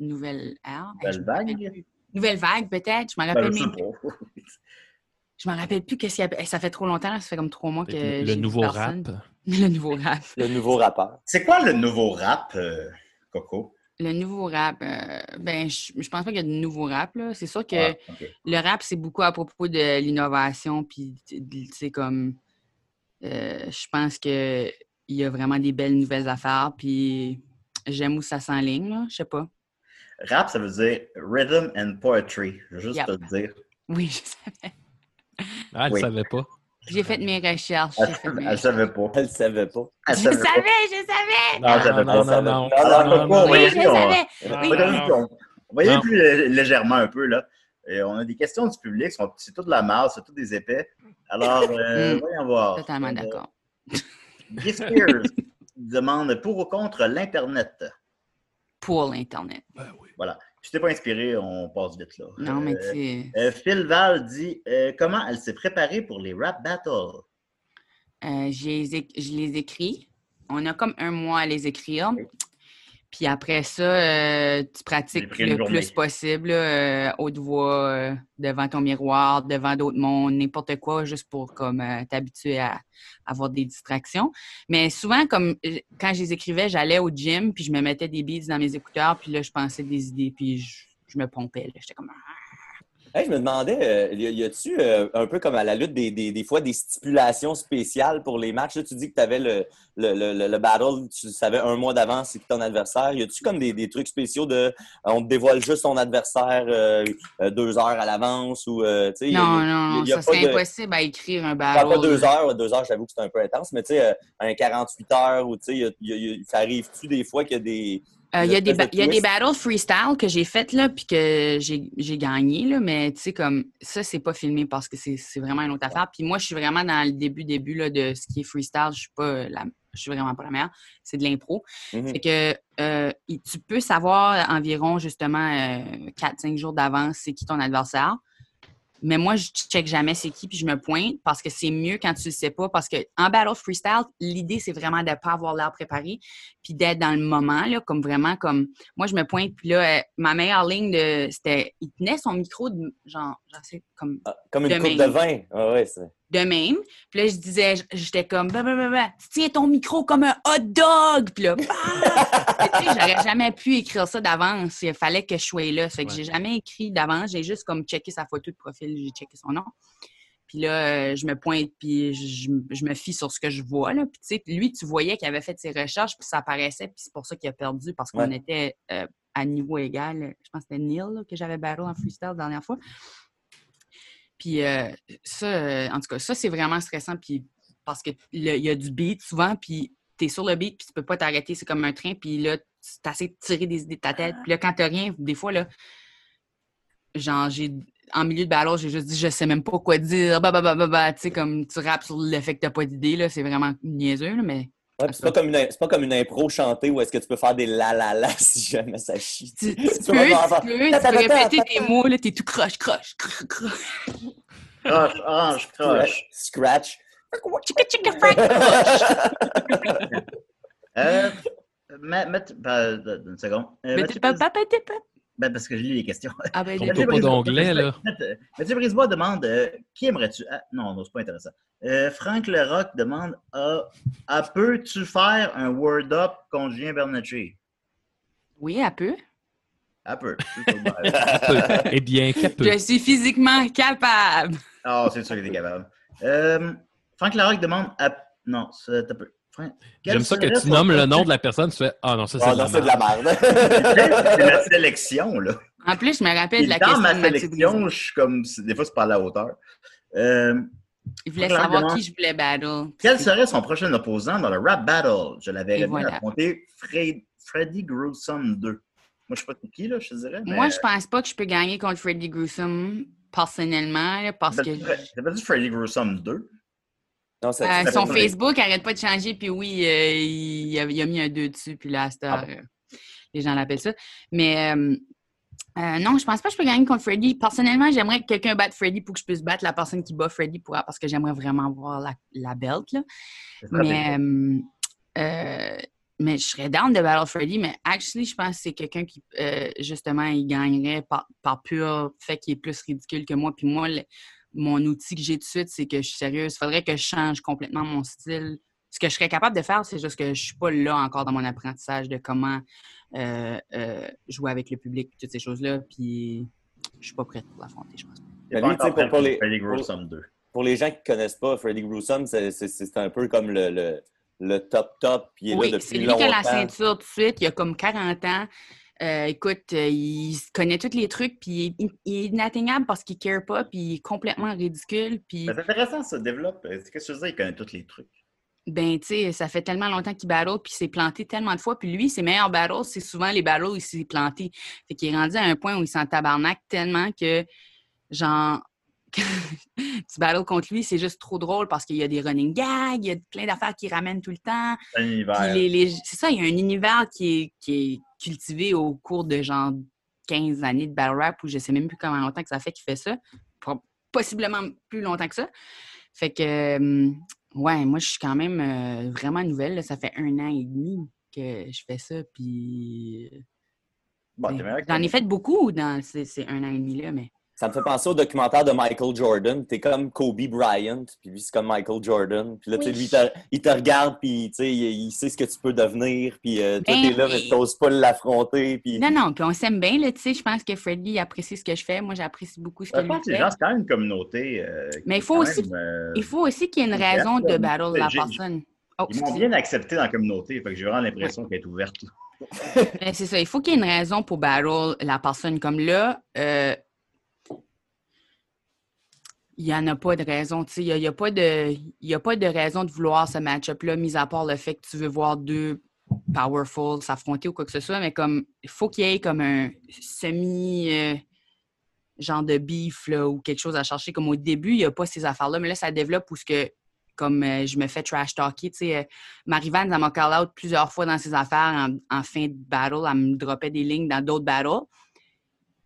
nouvelle ère. Nouvelle vague? Nouvelle vague, peut-être. Je me Ben, rappelle je sais même plus. pas. Je me rappelle plus qu'est-ce qu'il appelle. Ça fait trop longtemps, ça fait comme trois mois que. Le, nouveau rap. Le nouveau rap. Le nouveau rappeur. C'est quoi le nouveau rap, euh, Coco? Le nouveau rap, euh, ben, je, je pense pas qu'il y a de nouveau rap, là. C'est sûr que Ah, le rap, c'est beaucoup à propos de l'innovation, puis, tu sais, comme, euh, je pense que il y a vraiment des belles nouvelles affaires, puis j'aime où ça s'enligne, là. Je sais pas. Rap, ça veut dire rhythm and poetry. Je veux juste Yep. te le dire. Oui, je savais. Ah, elle Oui. savait pas. J'ai fait mes recherches. Elle, elle savait pas. Elle le savait pas. Elle Je savait savais, pas. je savais! Non, elle savait non, pas. non, non. Alors, non, Oui, je savais! Non. plus lé- légèrement un peu, là. Et on a des questions du public, c'est tout de la masse, c'est tout des épais. Alors, euh, Mm. voyons voir. Totalement Euh, d'accord. Guy Spears demande pour ou contre l'Internet? Pour l'Internet. Voilà. Si t'es pas inspiré, on passe vite là. Non, mais Euh, tu euh, Phil Val dit euh, comment elle s'est préparée pour les rap battles? je les écris. On a comme un mois à les écrire. Puis après ça, euh, tu pratiques le journée. plus possible, euh, haute voix, euh, devant ton miroir, devant d'autres mondes, n'importe quoi, juste pour comme t'habituer à, avoir des distractions. Mais souvent, comme quand je les écrivais, j'allais au gym, puis je me mettais des beats dans mes écouteurs, puis là, je pensais des idées, puis je, je me pompais. J'étais comme... Hey, je me demandais, euh, y a-tu euh, un peu comme à la lutte des, des, des fois des stipulations spéciales pour les matchs? Là, tu dis que tu avais le, le, le, le- le battle, tu savais un mois d'avance c'est qui ton adversaire. Y a-tu comme des, des trucs spéciaux de euh, on te dévoile juste ton adversaire euh, deux heures à l'avance ou euh, tu sais, Non, y a- non, ça serait de- impossible à écrire un battle. pas deux heures, deux heures, j'avoue que c'est un peu intense, mais tu sais, un 48 heures ou tu sais, ça arrive-tu des fois qu'il y a des. Euh, Il y, a des il y a des battles freestyle que j'ai faites, là, puis que j'ai gagné, là, mais tu sais, comme ça, c'est pas filmé parce que c'est vraiment une autre affaire. Puis moi, je suis vraiment dans le début, début là, de ce qui est freestyle. Je suis pas la, je suis vraiment pas la meilleure. C'est de l'impro. Mhm. Fait que euh, tu peux savoir environ, justement, 4-5 jours d'avance c'est qui ton adversaire. Mais moi, je check jamais c'est qui, puis je me pointe parce que c'est mieux quand tu le sais pas. Parce que en battle freestyle, l'idée, c'est vraiment de pas avoir l'air préparé, puis d'être dans le moment, là, comme vraiment comme. Moi, je me pointe, puis là, euh, ma meilleure ligne, de c'était. Il tenait son micro, de, genre, genre, comme Ah, Comme une coupe de vin. Ah ouais, c'est- de même. Puis là, je disais, j'étais comme, bah, bah, bah, bah, tiens ton micro comme un hot dog. Puis là, bah! J'aurais jamais pu écrire ça d'avance. Il fallait que je sois là. Fait que Ouais. j'ai jamais écrit d'avance. J'ai juste comme checké sa photo de profil, j'ai checké son nom. Puis là, euh, je me pointe, puis je, je- me fie sur ce que je vois. Là. Puis tu sais, lui, tu voyais qu'il avait fait ses recherches, puis ça apparaissait, puis c'est pour ça qu'il a perdu, parce qu'on Ouais. était euh, à niveau égal. Je pense que c'était Neil là, que j'avais battle en freestyle la dernière fois. Puis euh, ça, euh, en tout cas, ça, c'est vraiment stressant, puis parce que le- il y a du beat souvent, puis t'es sur le beat, puis tu peux pas t'arrêter, c'est comme un train, puis là, tu essaies de tirer des idées de ta tête, puis là, quand t'as rien, des fois, là, genre, j'ai, en milieu de battle, j'ai juste dit, je sais même pas quoi dire, bah, bah, bah, bah, bah, tu sais, comme tu rappes sur le fait que t'as pas d'idée, là, c'est vraiment niaiseux, là, mais Ouais, c'est pas comme une c'est pas comme une impro chantée où est-ce que tu peux faire des la la la si jamais ça chie. tu, tu Tu peux, tu faire- peux, tu répéter tes mots, là, t'es tout croche, croche, croche, croche. Croche, orange, croche. Scratch. Chicka, chicka, frac, Euh, mais, mais, ben, une seconde. Euh, Ben, parce que je lis les questions. Ah ben, Ton de- tour pas d'onglet, là. Mathieu- Brisebois demande euh, Qui aimerais-tu ah, Non, non, c'est pas intéressant. Euh, Franck Leroc demande ah, ah, Peux-tu faire un Word Up contre Julien Bernatchez? Oui, un peu. Ah, peu. Eh bien, peut. Je suis physiquement capable. Ah, c'est sûr qu'il est capable. Euh, Franck Leroc demande ah, Non, c'est un peu. J'aime ça que tu nommes le nom de la personne, tu fais Ah non, ça c'est Ah de la non, c'est de la merde. C'est ma sélection, là. En plus, je me rappelle de la dans question ma de Mathieu sélection, je suis comme. Des fois, c'est pas à la hauteur. Euh, Il voulait savoir qui je voulais battle. Quel serait son prochain opposant dans le rap battle? Je l'avais Fred- Freddy Gruesome 2. Moi, je sais pas qui, là, je te dirais. Mais... Moi, je pense pas que je peux gagner contre Freddy Gruesome personnellement, là, parce que T'as dit Freddy Gruesome 2? Non, ça, euh, son Facebook arrête pas de changer, puis oui, euh, il, a, il a mis un 2 dessus, puis là, Ah euh, les gens l'appellent ça. Mais euh, non, je pense pas que je peux gagner contre Freddy. Personnellement, j'aimerais que quelqu'un batte Freddy pour que je puisse battre la personne qui bat Freddy pour, parce que j'aimerais vraiment voir la, la belt. Là. Mais, mais je serais down de battle Freddy, mais actually, je pense que c'est quelqu'un qui, justement, il gagnerait par, par pur fait qu'il est plus ridicule que moi. Puis moi, le- mon outil que j'ai tout de suite, c'est que je suis sérieuse. Il faudrait que je change complètement mon style. Ce que je serais capable de faire, c'est juste que je suis pas là encore dans mon apprentissage de comment euh, euh, jouer avec le public, toutes ces choses-là. Puis je suis pas prête pour l'affronter, je pense. Pas lui, prêt pour- pour les- Freddy pour- Gruesome 2. Pour les gens qui connaissent pas Freddy Gruesome, c'est- c'est c'est un peu comme le, le, le top top. Puis il est Oui, là c'est depuis lui qui a la longtemps. ceinture tout de suite. Il a comme 40 ans. Euh, écoute, euh, il connaît tous les trucs, puis il, il est inatteignable parce qu'il ne care pas, puis il est complètement ridicule. Puis, Mais C'est intéressant, ça développe. Qu'est-ce que tu veux dire? Il connaît tous les trucs. ben, tu sais, ça fait tellement longtemps qu'il battle, puis il s'est planté tellement de fois. Puis lui, ses meilleurs battles, c'est souvent les battles où il s'est planté. Fait qu'il est rendu à un point où il s'en tabarnak tellement que, genre, tu battles contre lui, c'est juste trop drôle parce qu'il y a des running gags, il y a plein d'affaires qu'il ramène tout le temps. C'est les- les- ça, il y a un univers qui est, qui est cultivé au cours de genre 15 années de battle rap où je sais même plus comment longtemps que ça fait qu'il fait ça. Possiblement plus longtemps que ça. Fait que, euh, ouais, moi, je suis quand même euh, vraiment nouvelle. là. Ça fait un an et demi que je fais ça. Puis. euh, Bon, J'en ai fait beaucoup dans ces un an et demi-là, mais. Ça me fait penser au documentaire de Michael Jordan. T'es comme Kobe Bryant, puis lui, c'est comme Michael Jordan. Puis là, tu sais, Oui. lui, il te, il te regarde, puis tu sais, il, il sait ce que tu peux devenir, puis euh, toi, Ben t'es là, mais tu n'oses pas l'affronter. Puis... Non, non, puis on s'aime bien, là, tu sais. Je pense que Freddy apprécie ce que je fais. Moi, j'apprécie beaucoup ce que Je pense que les fait. gens, c'est quand même une communauté. euh, Mais il faut aussi- même, euh, Il faut aussi qu'il y ait une raison de battle de la personne. Oh, Ils m'ont bien accepté dans la communauté, fait que j'ai vraiment l'impression qu'elle est ouverte. Ben, c'est ça. Il faut qu'il y ait une raison pour battle la personne. Comme là, euh, il n'y en a pas de raison. Il n'y a, y a pas de a pas de raison de vouloir ce match-up-là, mis à part le fait que tu veux voir deux powerful s'affronter ou quoi que ce soit. Mais comme il faut qu'il y ait comme un semi euh, genre de beef là, ou quelque chose à chercher. Comme au début, il n'y a pas ces affaires-là. Mais là, ça développe où ce que comme euh, je me fais trash talker. Tu sais, euh, elle m'a call out plusieurs fois dans ses affaires en, en fin de battle. Elle me droppait des lignes dans d'autres battles.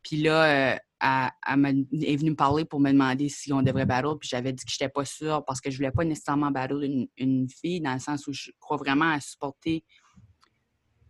Puis là, euh, est venue me parler pour me demander si on devrait battle. Puis j'avais dit que je n'étais pas sûre parce que je voulais pas nécessairement battle une, une fille dans le sens où je crois vraiment à supporter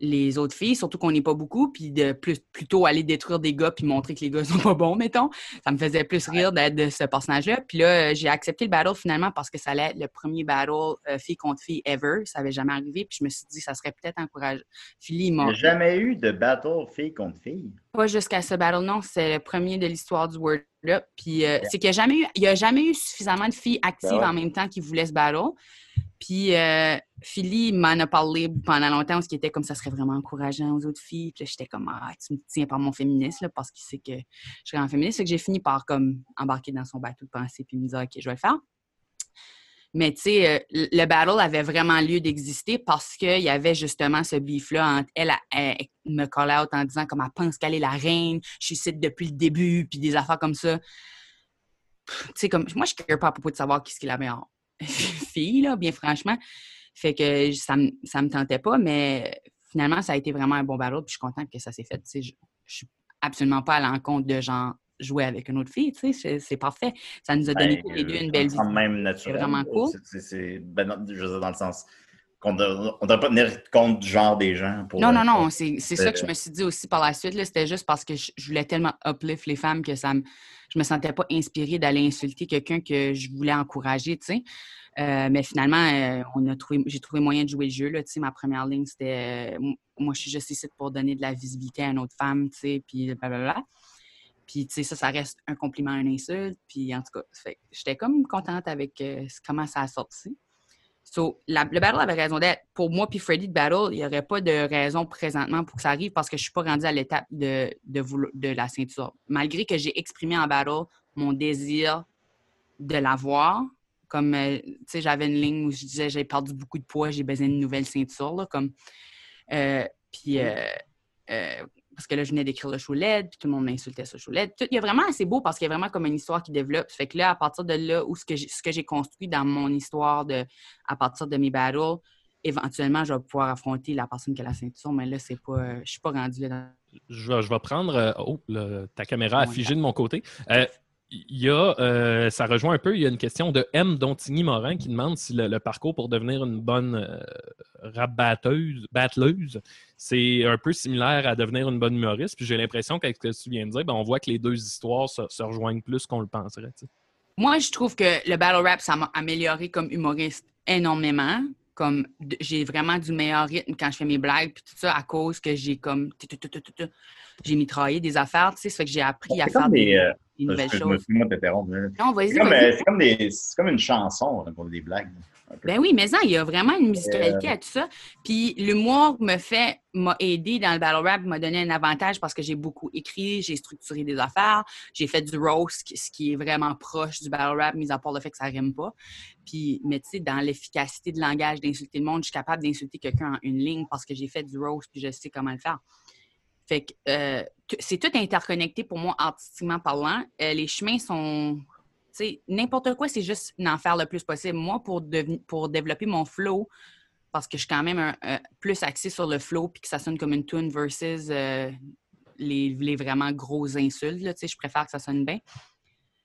les autres filles, surtout qu'on n'est pas beaucoup, puis de plus, plutôt aller détruire des gars puis montrer que les gars sont pas bons, mettons. Ça me faisait plus rire d'être de ce personnage-là. Puis là, euh, j'ai accepté le battle finalement parce que ça allait être le premier battle euh, fille contre fille ever. Ça avait jamais arrivé. Puis je me suis dit, ça serait peut-être encourageant. Philly, Il n'y m'a a jamais eu de battle fille contre fille? pas jusqu'à ce battle, non. C'est le premier de l'histoire du Word Up. Puis euh, c'est qu'il n'y a, jamais eu- il y a jamais eu suffisamment de filles actives Ben ouais. en même temps qui voulaient ce battle. Puis euh, Philly m'en a parlé pendant longtemps, ce qui était comme ça serait vraiment encourageant aux autres filles. Puis j'étais comme, ah, tu me tiens par mon féminisme, là, parce qu'il sait que je serais en féministe. Fait que j'ai fini par comme embarquer dans son bateau de pensée puis me dire, OK, je vais le faire. Mais tu sais, euh, le le battle avait vraiment lieu d'exister parce qu'il y avait justement ce beef-là entre elle, elle, elle me call out en disant comme elle pense qu'elle est la reine, je suis ici depuis le début, puis des affaires comme ça. Tu sais, comme moi, je ne care pas à propos de savoir qui est la meilleure fille, là, bien franchement. Fait que ça me, ça me tentait pas, mais finalement, ça a été vraiment un bon battle, puis je suis contente que ça s'est fait. Je, je suis absolument pas à l'encontre de genre jouer avec une autre fille, tu sais, c'est- c'est parfait. Ça nous a donné Ben, tous les deux euh, une belle vie. naturel. vraiment cool. C'est- c'est- c'est- ben je veux dire, dans le sens qu'on ne devrait pas tenir compte du genre des gens. Pour, Non, non, euh, non, c'est ça que je euh, me suis dit aussi par la suite. C'était juste parce que je, je voulais tellement uplift les femmes que ça me, je me sentais pas inspirée d'aller insulter quelqu'un que je voulais encourager, tu sais. Euh, mais finalement, euh, on a trouvé, j'ai trouvé moyen de jouer le jeu. Là, ma première ligne, c'était euh, moi, je suis juste ici pour donner de la visibilité à une autre femme, tu sais, puis blablabla. Puis, tu sais, ça, ça reste un compliment, une insulte. Puis, en tout cas, j'étais comme contente avec euh, comment ça a sorti. So, la- le battle avait raison d'être. Pour moi puis Freddy de battle, il n'y aurait pas de raison présentement pour que ça arrive parce que je ne suis pas rendue à l'étape de, de, de la ceinture. Malgré que j'ai exprimé en battle mon désir de l'avoir, comme, euh, tu sais, j'avais une ligne où je disais j'ai perdu beaucoup de poids, j'ai besoin d'une nouvelle ceinture, là, comme... euh, puis... euh, euh, parce que là, je venais d'écrire le show LED, puis tout le monde m'insultait sur le show LED. Tout- Il y a vraiment assez beau parce qu'il y a vraiment comme une histoire qui développe. Fait que là, à partir de là, où ce que j'ai, ce construit dans mon histoire de, à partir de mes battles, éventuellement, je vais pouvoir affronter la personne qui a la ceinture, mais là, c'est pas, je suis pas rendue là. Dans... Je vais, je vais prendre. euh, oh, le- ta caméra a figé de mon côté. Euh, Il y a, euh, ça rejoint un peu, il y a une question de M. Dontigny-Morin qui demande si le, parcours pour devenir une bonne euh, rap batteuse, battleuse, c'est un peu similaire à devenir une bonne humoriste. Puis j'ai l'impression qu'avec ce que tu viens de dire, ben, on voit que les deux histoires se, rejoignent plus qu'on le penserait. Moi, je trouve que le battle rap, ça m'a amélioré comme humoriste énormément. Comme j'ai vraiment du meilleur rythme quand je fais mes blagues, puis tout ça à cause que j'ai comme j'ai mitraillé des affaires, tu sais, ça fait que j'ai appris à faire des, des. euh, des nouvelles choses. Non, vas-y, C'est comme, une chanson hein, pour des blagues. Ben oui, mais ça, il y a vraiment une musicalité Euh, à tout ça. Puis l'humour me fait, m'a aidé dans le battle rap, m'a donné un avantage parce que j'ai beaucoup écrit, j'ai structuré des affaires, j'ai fait du roast, ce qui est vraiment proche du battle rap, mis à part le fait que ça rime pas. Puis, mais tu sais, dans l'efficacité de langage d'insulter le monde, je suis capable d'insulter quelqu'un en une ligne parce que j'ai fait du roast puis je sais comment le faire. Fait que euh, c'est tout interconnecté pour moi, artistiquement parlant. Euh, les chemins sont n'importe quoi, c'est juste d'en faire le plus possible. Moi, pour, pour développer mon flow, parce que je suis quand même plus axée sur le flow puis que ça sonne comme une tune versus euh, les, les vraiment grosses insultes, là, je préfère que ça sonne bien.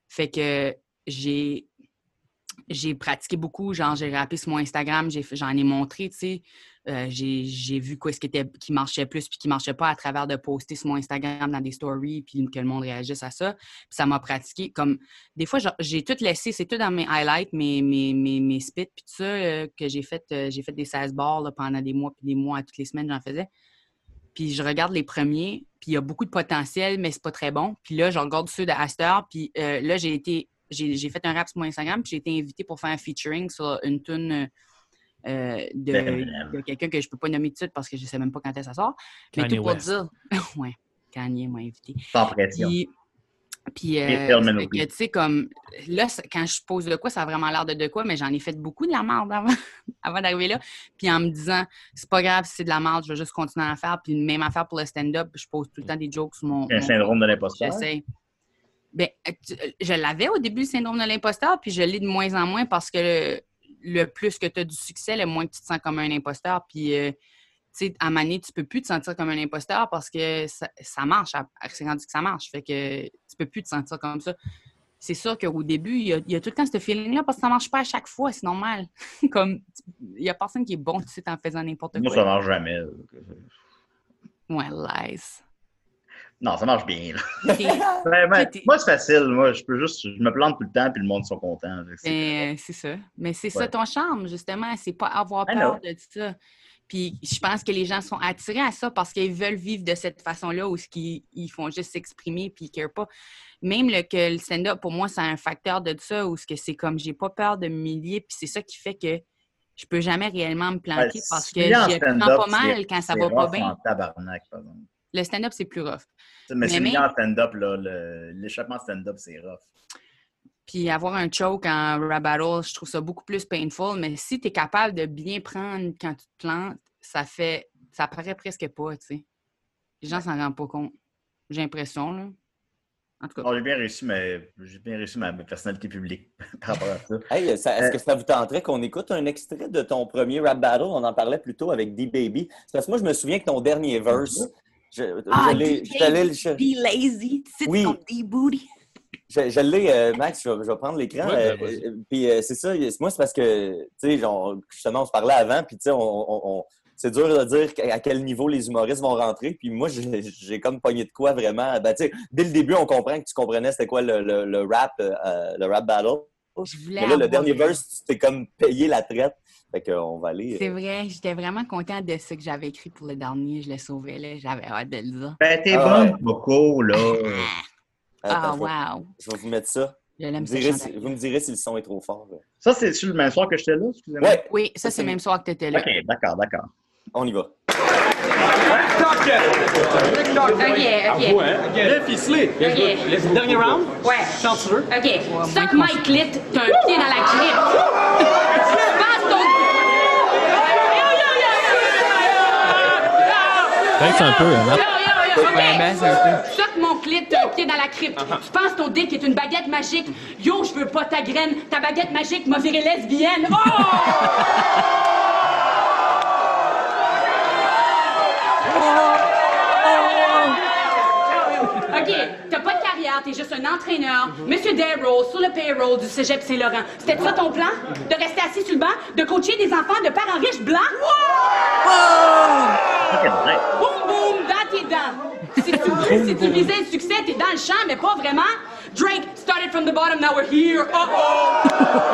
Fait que j'ai j'ai pratiqué beaucoup, genre j'ai rappé sur mon Instagram, j'en ai montré, tu sais. Euh, j'ai vu quoi ce qui, était, qui marchait plus puis qui marchait pas à travers de poster sur mon Instagram dans des stories puis que le monde réagisse à ça. Puis ça m'a pratiqué comme des fois j'ai tout laissé, c'est tout dans mes highlights, mes, mes, mes, mes spits puis tout ça euh, que j'ai fait euh, j'ai fait des 16 bars pendant des mois puis des mois toutes les semaines j'en faisais. Puis je regarde les premiers, puis il y a beaucoup de potentiel, mais c'est pas très bon. Puis là, je regarde ceux de Aster, puis là, j'ai été, j'ai fait un rap sur mon Instagram, puis j'ai été invité pour faire un featuring sur une tune euh, de, de quelqu'un que je peux pas nommer tout de suite parce que je sais même pas quand est-ce que ça sort. Mais Kanye tout pour West. dire, ouais, Kanye m'a invité. Sans pression. Puis, puis euh, tu sais, comme, là, quand je pose de quoi, ça a vraiment l'air de de quoi, mais j'en ai fait beaucoup de la merde avant, avant d'arriver là. Puis en me disant, c'est pas grave si c'est de la merde, je vais juste continuer à en faire. Puis même affaire pour le stand-up, je pose tout le temps des jokes sur mon. Un mon- syndrome de l'imposteur. J'essaie. Ben, tu- euh, je l'avais au début, le syndrome de l'imposteur, puis je l'ai de moins en moins parce que le, plus que tu as du succès, le moins que tu te sens comme un imposteur. Puis, euh, tu sais, à Mané, tu peux plus te sentir comme un imposteur parce que ça, ça marche. C'est rendu que ça marche. Fait que tu peux plus te sentir comme ça. C'est sûr qu'au début, il y, a, il y a tout le temps ce feeling-là parce que ça marche pas à chaque fois, c'est normal. comme, il y a personne qui est bon, tu sais, en faisant n'importe Moi, quoi. ça marche jamais. Ouais, lies. Non, ça marche bien. Ben, ben, moi, c'est facile. Moi, je peux juste. Je me plante tout le temps, puis le monde sont contents. C'est- Ben, c'est ça. Mais c'est ça ton charme, justement. C'est pas avoir peur de ça. Puis je pense que les gens sont attirés à ça parce qu'ils veulent vivre de cette façon-là où ce qu'ils ils font juste s'exprimer puis ils ne pas. Même le, que le stand-up, pour moi, c'est un facteur de ça où ce que c'est comme j'ai pas peur de m'humilier puis c'est ça qui fait que je peux jamais réellement me planter Ben, parce si que j'y prends pas mal quand ça va pas bien. en tabarnak, par exemple. Le stand-up, c'est plus rough. Mais, Mais c'est même- mis en stand-up, là. L'échappement stand-up, c'est rough. Puis avoir un choke en rap battle, je trouve ça beaucoup plus painful. Mais si tu es capable de bien prendre quand tu te plantes, ça fait. ça paraît presque pas, tu sais. Les gens s'en rendent pas compte. J'ai l'impression, là. En tout cas. Bon, j'ai bien réussi, mais j'ai bien réussi ma, ma personnalité publique par rapport à ça. Hey, ça- est-ce que ça vous tenterait qu'on écoute un extrait de ton premier rap battle? On en parlait plus tôt avec D-Baby. Parce que moi, je me souviens que ton dernier verse, je, Ah, je Be lazy, sit Oui. on the booty. Je, je l'ai, euh, Max, je vais, je vais prendre l'écran. Ouais, euh, ben, euh, puis euh, c'est ça, moi, c'est parce que, tu sais, genre, justement, on se parlait avant, puis tu sais, on, on- on- c'est dur de dire à quel niveau les humoristes vont rentrer. Puis moi, j'ai j'ai comme pogné de quoi vraiment. Ben, tu sais, dès le début, on comprend que tu comprenais c'était quoi le, le- le rap, euh, le rap battle. Je voulais Mais là, le dernier verse, tu t'es comme payé la traite. Fait qu'on va aller. C'est vrai, j'étais vraiment contente de ce que j'avais écrit pour le dernier. Je le sauvais, là. J'avais hâte de le dire. Ben, t'es Ah, bon, Coco, là. Ah, Attends, je vais- wow. Je vais vous mettre ça. Je Vous, ce direz si, vous me direz si le son est trop fort. là. Ça, c'est sur le même soir que j'étais là, excusez-moi? Ouais, Oui, ça, c'est le même soir que tu étais là. OK, d'accord, d'accord. on y va. OK, OK. Bien ficelé. Ok. Le dernier round, Ouais. quand tu veux. OK. Suck my clit, t'as un pied dans la clip. Passe ton... Baisse un peu, Matt. Ouais, mon clit, t'as un pied dans la crypte. Tu penses ton dick est une baguette magique? Yo, je veux pas ta graine. Ta baguette magique m'a viré lesbienne. Oh! OK, t'as pas de carrière, t'es juste un entraîneur. Monsieur Darrow, sur le payroll du cégep Saint-Laurent. C'était ça ton plan? De rester assis sur le banc? De coacher des enfants de parents riches blancs? Boum, boum, dans tes dents. Si tu, si tu visais le succès, t'es dans le champ, mais pas vraiment. Drake started from the bottom, now we're here. Uh-oh!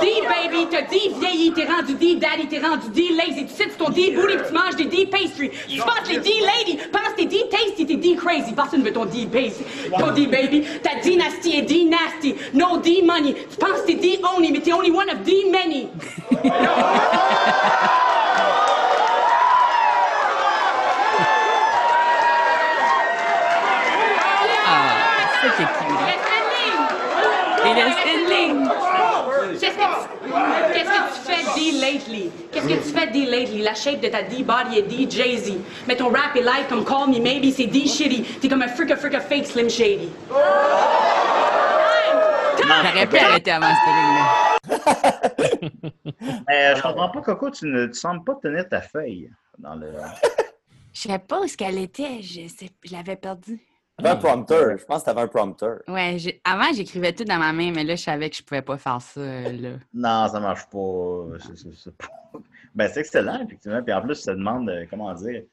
D, baby, t'as D vieilli, t'es rendu D daddy, t'es rendu D lazy. Tu sais, tu ton D booty, puis tu manges des D pastry. Tu penses les D lady, pense t'es D tasty, t'es D crazy. Personne veut ton D base. Ton D baby, ta dynasty est D nasty. No D money. Tu penses t'es D only, mais t'es only one of D many. ligne. Qu'est-ce que tu, qu'est-ce que tu fais D lately? Qu'est-ce que tu fais D lately? La shape de ta D-body est D Jay-Z. Mais ton rap est live comme Call Me Maybe, c'est D shitty. T'es comme un fricka fricka fake Slim Shady. J'aurais pu arrêter avant cette ligne-là. Mais je comprends pas, Coco, tu ne tu sembles pas tenir ta feuille dans le. Je sais pas où ce qu'elle était. Je, je l'avais perdue. T'avais un prompteur. Je pense que t'avais un prompteur. Ouais, avant, j'écrivais tout dans ma main, mais là, je savais que je pouvais pas faire ça, euh, là. Non, ça marche pas. Ben, c'est excellent, effectivement. Puis en plus, ça demande, euh, comment dire,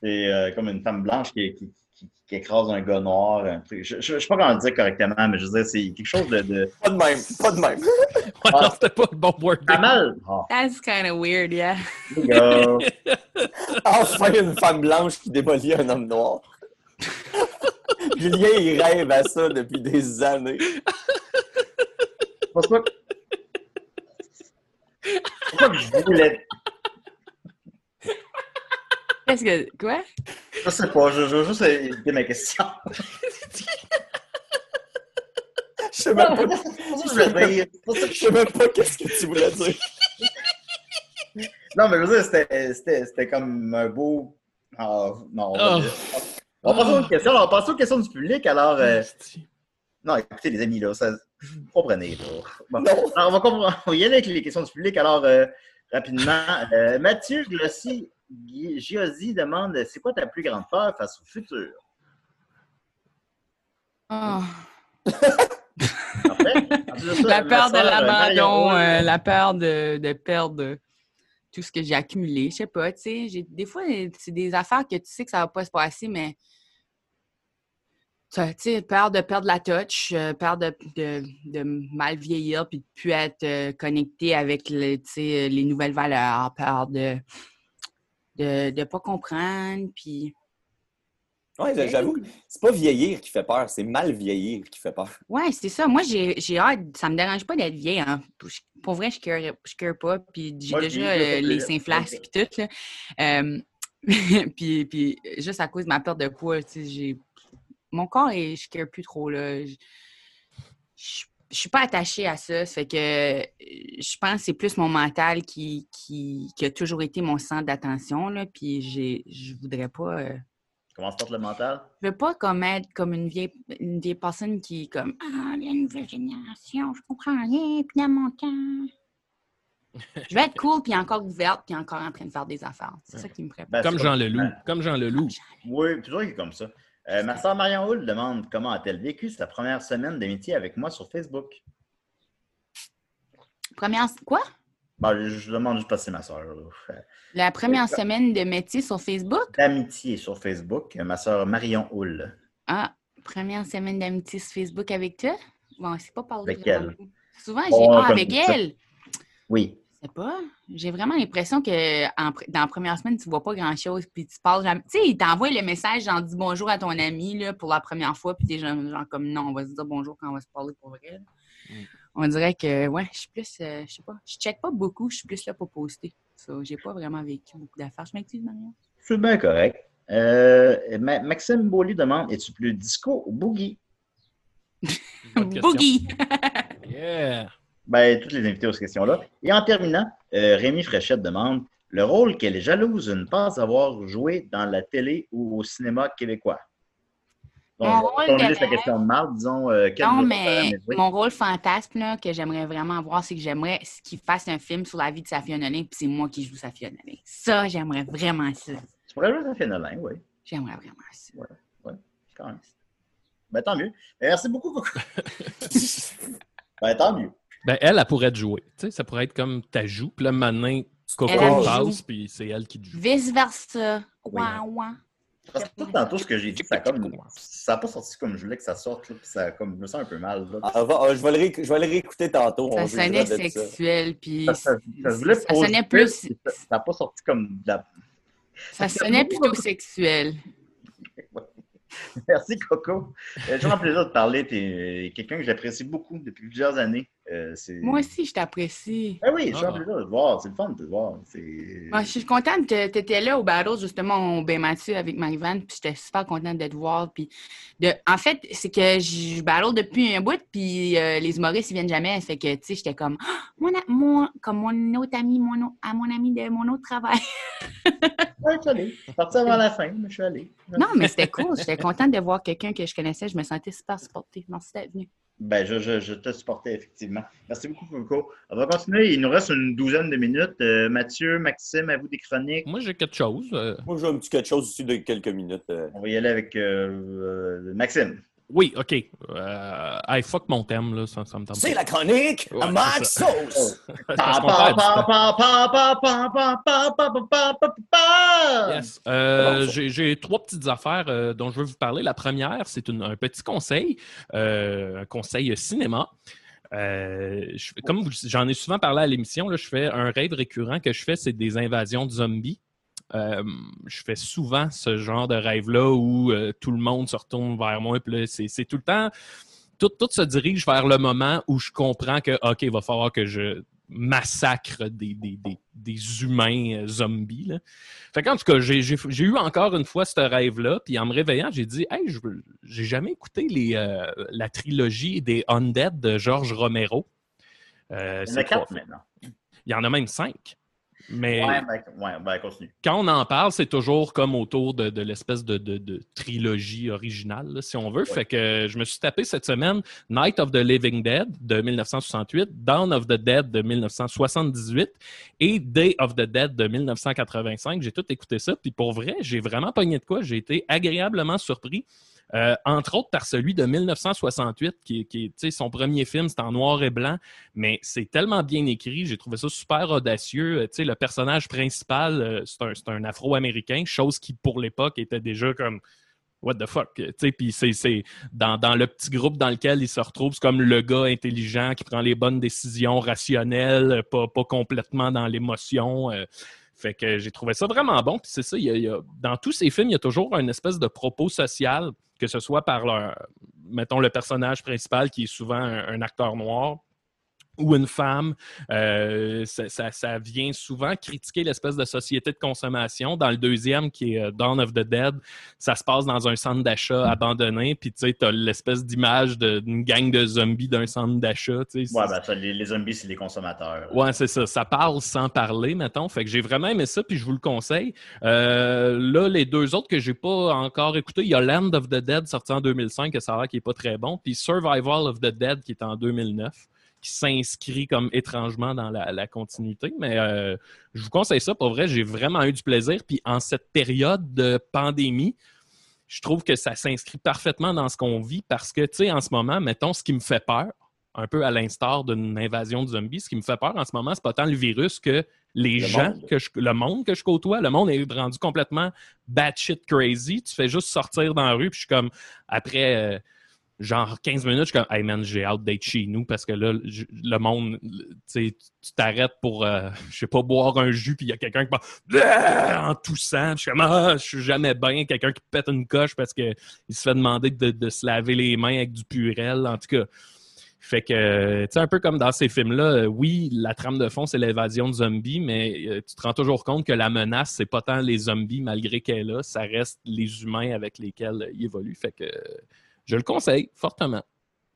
c'est euh, comme une femme blanche qui, qui, qui- qui écrase un gars noir. un truc. Je, je, je sais pas comment le dire correctement, mais je veux dire, c'est quelque chose de. de... Pas de même. Pas de même. Ouais, non, c'était pas le bon word. Pas mal. Oh, That's kind of weird, yeah. there you go. Enfin, une femme blanche qui démolit un homme noir. Julien, il rêve à ça depuis des années. Je pense pas que- je pense pas que je voulais. Qu'est-ce que. Quoi? Je sais pas, je, je veux juste éviter ma question. Je sais même pas, Je sais même pas qu'est-ce que tu voulais dire. Non, mais je veux dire, c'était- c'était c'était comme un beau. Ah, non, Oh. On va passer aux questions. On va passer aux questions du public. Alors, euh, non, écoutez, les amis, là, ça, vous comprenez. Là. Bon. Alors, on, va comprendre- on va y aller avec les questions du public. Alors, euh, rapidement, euh, Mathieu Glossy Giozzi demande c'est quoi ta plus grande peur face au futur? Oh. La peur de l'abandon, euh, la peur de, de perdre tout ce que j'ai accumulé. Je sais pas, tu sais. Des fois, c'est des affaires que tu sais que ça va pas se passer, mais tu sais, peur de perdre la touch, euh, peur de, de, de mal vieillir puis de plus être euh, connecté avec les nouvelles valeurs, peur de de ne pas comprendre, puis Ouais, j'avoue, c'est pas vieillir qui fait peur, c'est mal vieillir qui fait peur. Ouais, c'est ça. Moi, j'ai j'ai hâte. Ça me dérange pas d'être vieille. Hein. Pour vrai, je ne je cœur pas. Puis j'ai déjà euh, les flasques puis tout. Là. Euh, puis, puis juste à cause de ma perte de poids, tu sais, j'ai... Mon corps, est, je ne plus trop. Là. Je, je, je suis pas attachée à ça. Ça fait que euh, je pense que c'est plus mon mental qui, qui, qui a toujours été mon centre d'attention. là. Puis j'ai- je voudrais pas... euh, Comment se porte le mental? je veux pas comme être comme une vieille, une vieille personne qui est comme Ah, la nouvelle génération, je comprends rien, puis dans mon temps. je vais être cool, puis encore ouverte, puis encore en train de faire des affaires. C'est ça qui me prépare. Ben, Comme Jean Leloup. Ouais. Comme Jean Leloup. Oui, toujours qui est comme ça. Euh, ma soeur Marion Hull demande comment a-t-elle vécu sa première semaine d'amitié avec moi sur Facebook? Première, quoi? Ben, je, demande juste parce que c'est ma soeur. La première semaine de métier sur Facebook? D'amitié sur Facebook, ma soeur Marion Hull. Ah, première semaine d'amitié sur Facebook avec toi? Bon, c'est pas parlé. Avec elle. Souvent, j'ai Oh, Ah, avec ça. elle. Oui. Je sais pas. J'ai vraiment l'impression que en dans la première semaine, tu vois pas grand-chose, puis tu parles jamais. Tu sais, il t'envoie le message, genre, dis bonjour à ton ami là, pour la première fois, puis t'es genre, genre comme non, on va se dire bonjour quand on va se parler pour vrai. On dirait que, ouais, je suis plus, euh, je sais pas, je check pas beaucoup, je suis plus là pour poster. So, j'ai pas vraiment vécu beaucoup d'affaires. Je m'excuse, Marion. C'est bien correct. Euh, Ma- Maxime Beaulieu demande Es-tu plus disco ou boogie? Boogie! Yeah! Ben, toutes les invités aux questions-là. Et en terminant, euh, Rémi Fréchette demande le rôle qu'elle est jalouse de ne pas avoir joué dans la télé ou au cinéma québécois? Mon rôle on de la question de Marc, disons. euh, Non, mais mon rôle fantasme là, que j'aimerais vraiment avoir, c'est que j'aimerais qu'il fasse un film sur la vie de Safia Nolin, puis c'est moi qui joue Safia Nolin. Ça, j'aimerais vraiment ça. Tu pourrais jouer dans Fénolin, oui. J'aimerais vraiment ça. Quand même. Ben, tant mieux. Merci beaucoup, Coco. ben, tant mieux. Ben, elle, elle pourrait te jouer. Tu sais, ça pourrait être comme ta joue. Puis là, maintenant, Coco passe, puis c'est elle qui te joue. Vice-versa. Oui. Ouah, ouah. Parce que tout tantôt, ce que j'ai dit, ça n'a comme... ça a pas sorti comme je voulais que ça sorte. Là, puis ça comme... Je me sens un peu mal. Là. Ah, va- ah, je, vais le ré- je vais le réécouter tantôt. Ça on sonnait sexuel, puis Ça, ça- ça se voulait ça sonnait plus, Ça n'a pas sorti comme de la... ça sonnait plutôt sexuel. Merci, Coco. C'est toujours un plaisir de parler. Tu es quelqu'un que j'apprécie beaucoup depuis plusieurs années. Euh, Moi aussi, je t'apprécie. Ben oui, j'ai Ah. un plaisir de te voir. C'est le fun de te voir. Moi, je suis contente que tu étais là au battle, justement, au Bain Mathieu avec Marie-Vanne, puis j'étais super contente de te voir. Puis de... En fait, c'est que je battle depuis un bout, puis euh, les humoristes, ils viennent jamais. Fait que, tu sais, j'étais comme, Ah, mon, a- mon- comme mon autre ami, mon, à mon ami de mon autre travail. Ouais, je suis allé. Je suis parti avant la fin, mais je suis allé. non, mais c'était cool. J'étais contente de voir quelqu'un que je connaissais. Je me sentais super supportée. Merci d'être venue. Ben, je, je, je te supportais, effectivement. Merci beaucoup, Coco. On va continuer. Il nous reste une douzaine de minutes. Euh, Mathieu, Maxime, à vous des chroniques. Moi, j'ai quelque chose. euh, Moi, j'ai un petit quelque chose aussi de quelques minutes. euh. On va y aller avec euh, euh, Maxime. Oui, OK. Euh, fuck mon thème, là. Ça, ça me C'est la chronique ouais, Mad Sauce! yes. J'ai trois petites affaires dont je veux vous parler. La première, c'est un petit conseil, un conseil cinéma. Comme j'en ai souvent parlé à l'émission, je fais un rêve récurrent que je fais, c'est des invasions de zombies. Euh, je fais souvent ce genre de rêve-là où euh, tout le monde se retourne vers moi. Puis c'est, tout le temps, tout, tout se dirige vers le moment où je comprends que, OK, il va falloir que je massacre des, des, des- des humains euh, zombies. Là. Fait qu'en tout cas, j'ai, eu encore une fois ce rêve-là. Puis en me réveillant, j'ai dit, hey, j'ai jamais écouté les, euh, la trilogie des Undead de George Romero. Euh, Il y en c'est a quatre maintenant. Il y en a même cinq. Mais Ouais, ben, ouais, ben, continue. quand on en parle, c'est toujours comme autour de, de l'espèce de, de- de trilogie originale, là, si on veut. Fait que je me suis tapé cette semaine Night of the Living Dead de 1968, Dawn of the Dead de 1978 et Day of the Dead de 1985. J'ai tout écouté ça. Puis pour vrai, j'ai vraiment pogné de quoi. J'ai été agréablement surpris. Euh, entre autres par celui de 1968, qui, est- qui son premier film, c'est en noir et blanc, mais c'est tellement bien écrit, j'ai trouvé ça super audacieux. Euh, tu sais, le personnage principal, euh, c'est un, un Afro-Américain, chose qui, pour l'époque, était déjà comme what the fuck, puis c'est, dans, dans le petit groupe dans lequel il se retrouve, c'est comme le gars intelligent qui prend les bonnes décisions rationnelles, pas, pas complètement dans l'émotion. fait que j'ai trouvé ça vraiment bon. Puis c'est ça, y a- dans tous ces films, il y a toujours une espèce de propos social, que ce soit par leur, mettons, le personnage principal qui est souvent un, un acteur noir ou une femme. Euh, ça, ça- ça vient souvent critiquer l'espèce de société de consommation. Dans le deuxième, qui est euh, Dawn of the Dead, ça se passe dans un centre d'achat abandonné, puis tu sais, t'as l'espèce d'image de- d'une gang de zombies d'un centre d'achat. Ouais, ben les zombies, c'est les consommateurs. Ouais, c'est ça. Ça parle sans parler, mettons. Fait que j'ai vraiment aimé ça, puis je vous le conseille. Euh, là, les deux autres que j'ai pas encore écoutés, il y a Land of the Dead sorti en 2005, que ça a l'air qui est pas très bon, puis Survival of the Dead qui est en 2009, qui s'inscrit comme étrangement dans la, la continuité. Mais euh, je vous conseille ça. Pour vrai, j'ai vraiment eu du plaisir. Puis en cette période de pandémie, je trouve que ça s'inscrit parfaitement dans ce qu'on vit parce que, tu sais, en ce moment, mettons, ce qui me fait peur, un peu à l'instar d'une invasion de zombies, ce qui me fait peur en ce moment, c'est pas tant le virus que les Le gens, monde. que je- le monde que je côtoie. Le monde est rendu complètement batshit crazy. Tu fais juste sortir dans la rue, puis je suis comme, après euh, genre 15 minutes, je suis comme, hey man, j'ai hâte d'être chez nous parce que là, le monde, tu t'arrêtes pour, euh, je sais pas, boire un jus, puis il y a quelqu'un qui parle en toussant. Je suis comme, ah, je suis jamais bien. Quelqu'un qui pète une coche parce qu'il se fait demander de, de se laver les mains avec du purel. En tout cas, fait que, tu sais, un peu comme dans ces films-là, euh, oui, la trame de fond, c'est l'évasion de zombies, mais euh, tu te rends toujours compte que la menace, c'est pas tant les zombies, malgré qu'elle est là, ça reste les humains avec lesquels euh, ils évoluent. Fait que euh, je le conseille fortement.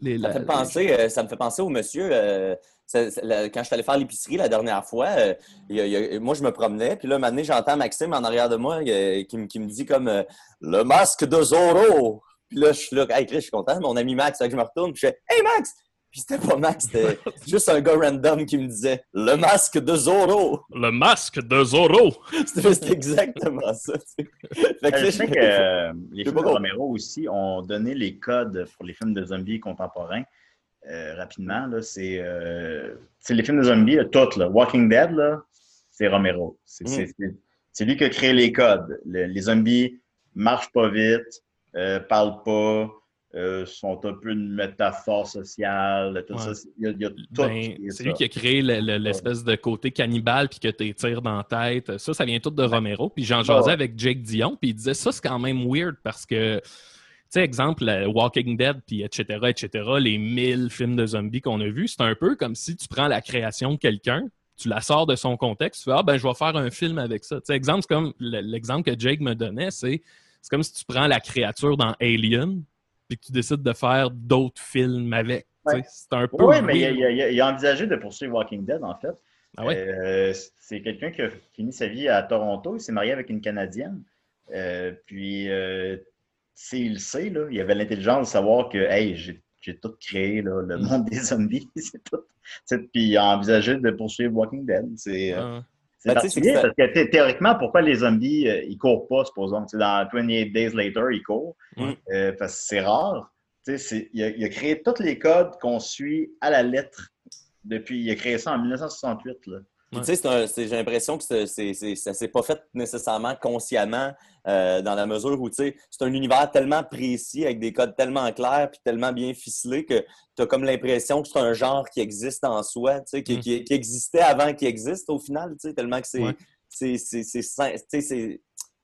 Les- Ça la- me fait penser, euh, ça me fait penser au monsieur. euh, ça- ça- la- quand je suis allé faire l'épicerie la dernière fois, euh, il y a- il y a- moi je me promenais, puis là, donné, j'entends Maxime en arrière de moi qui, me- qui me dit comme euh, le masque de Zorro. Puis là, je suis là, hey Chris, je suis content, mon ami Max, que je me retourne, puis je fais Hey Max! Puis c'était pas Max, c'était juste un gars random qui me disait le masque de Zorro. Le masque de Zorro! C'était exactement ça. tu sais. Fait que Euh, Je sais que euh, les films de. Romero aussi ont donné les codes pour les films de zombies contemporains euh, rapidement. là. C'est euh, c'est les films de zombies, là, toutes. Là. Walking Dead, là, c'est Romero. C'est Mm. c'est- lui qui a créé les codes. Le- les zombies marchent pas vite, euh, parlent pas, euh, sont un peu une métaphore sociale. Tout Ouais. ça. C'est- Il y a, il y a tout. Ben, qui est c'est ça. lui qui a créé le- le- l'espèce de côté cannibale puis que tu tires dans la tête. Ça, ça vient tout de Romero. Puis j'en jasais Ouais. avec Jake Dion, puis il disait ça, c'est quand même weird parce que, tu sais, exemple, le Walking Dead, puis etc., etc., les mille films de zombies qu'on a vus, c'est un peu comme si tu prends la création de quelqu'un, tu la sors de son contexte, tu fais Ah, ben, je vais faire un film avec ça. Tu sais, exemple, comme le- l'exemple que Jake me donnait, c'est comme si tu prends la créature dans Alien, puis que tu décides de faire d'autres films avec. Ouais. C'est un peu. Oui, mais il a, weird. il a- il a- il a envisagé de poursuivre Walking Dead, en fait. Ah ouais? Euh, c'est quelqu'un qui a fini sa vie à Toronto. Il s'est marié avec une Canadienne. Euh, puis, euh, tu sais, il le sait, là, il avait l'intelligence de savoir que, hey, j'ai tout créé, là, le Mm. monde des zombies. c'est tout. Puis, il a envisagé de poursuivre Walking Dead. C'est euh, Ah. C'est Ben, particulier parce que thé- théoriquement, pourquoi les zombies, euh, ils courent pas, supposons? Tu sais, dans 28 Days Later, ils courent. Euh, parce que c'est rare. Il, a, il a créé tous les codes qu'on suit à la lettre depuis. Il a créé ça en 1968. Là. Puis, tu sais, c'est un- c'est- j'ai l'impression que c'est- c'est- ça s'est pas fait nécessairement consciemment euh, dans la mesure où, tu sais, c'est un univers tellement précis avec des codes tellement clairs puis tellement bien ficelés que tu as comme l'impression que c'est un genre qui existe en soi, tu sais, qui, Mm. qui- qui existait avant qu'il existe au final, tu sais, tellement que c'est Ouais. c'est- c'est-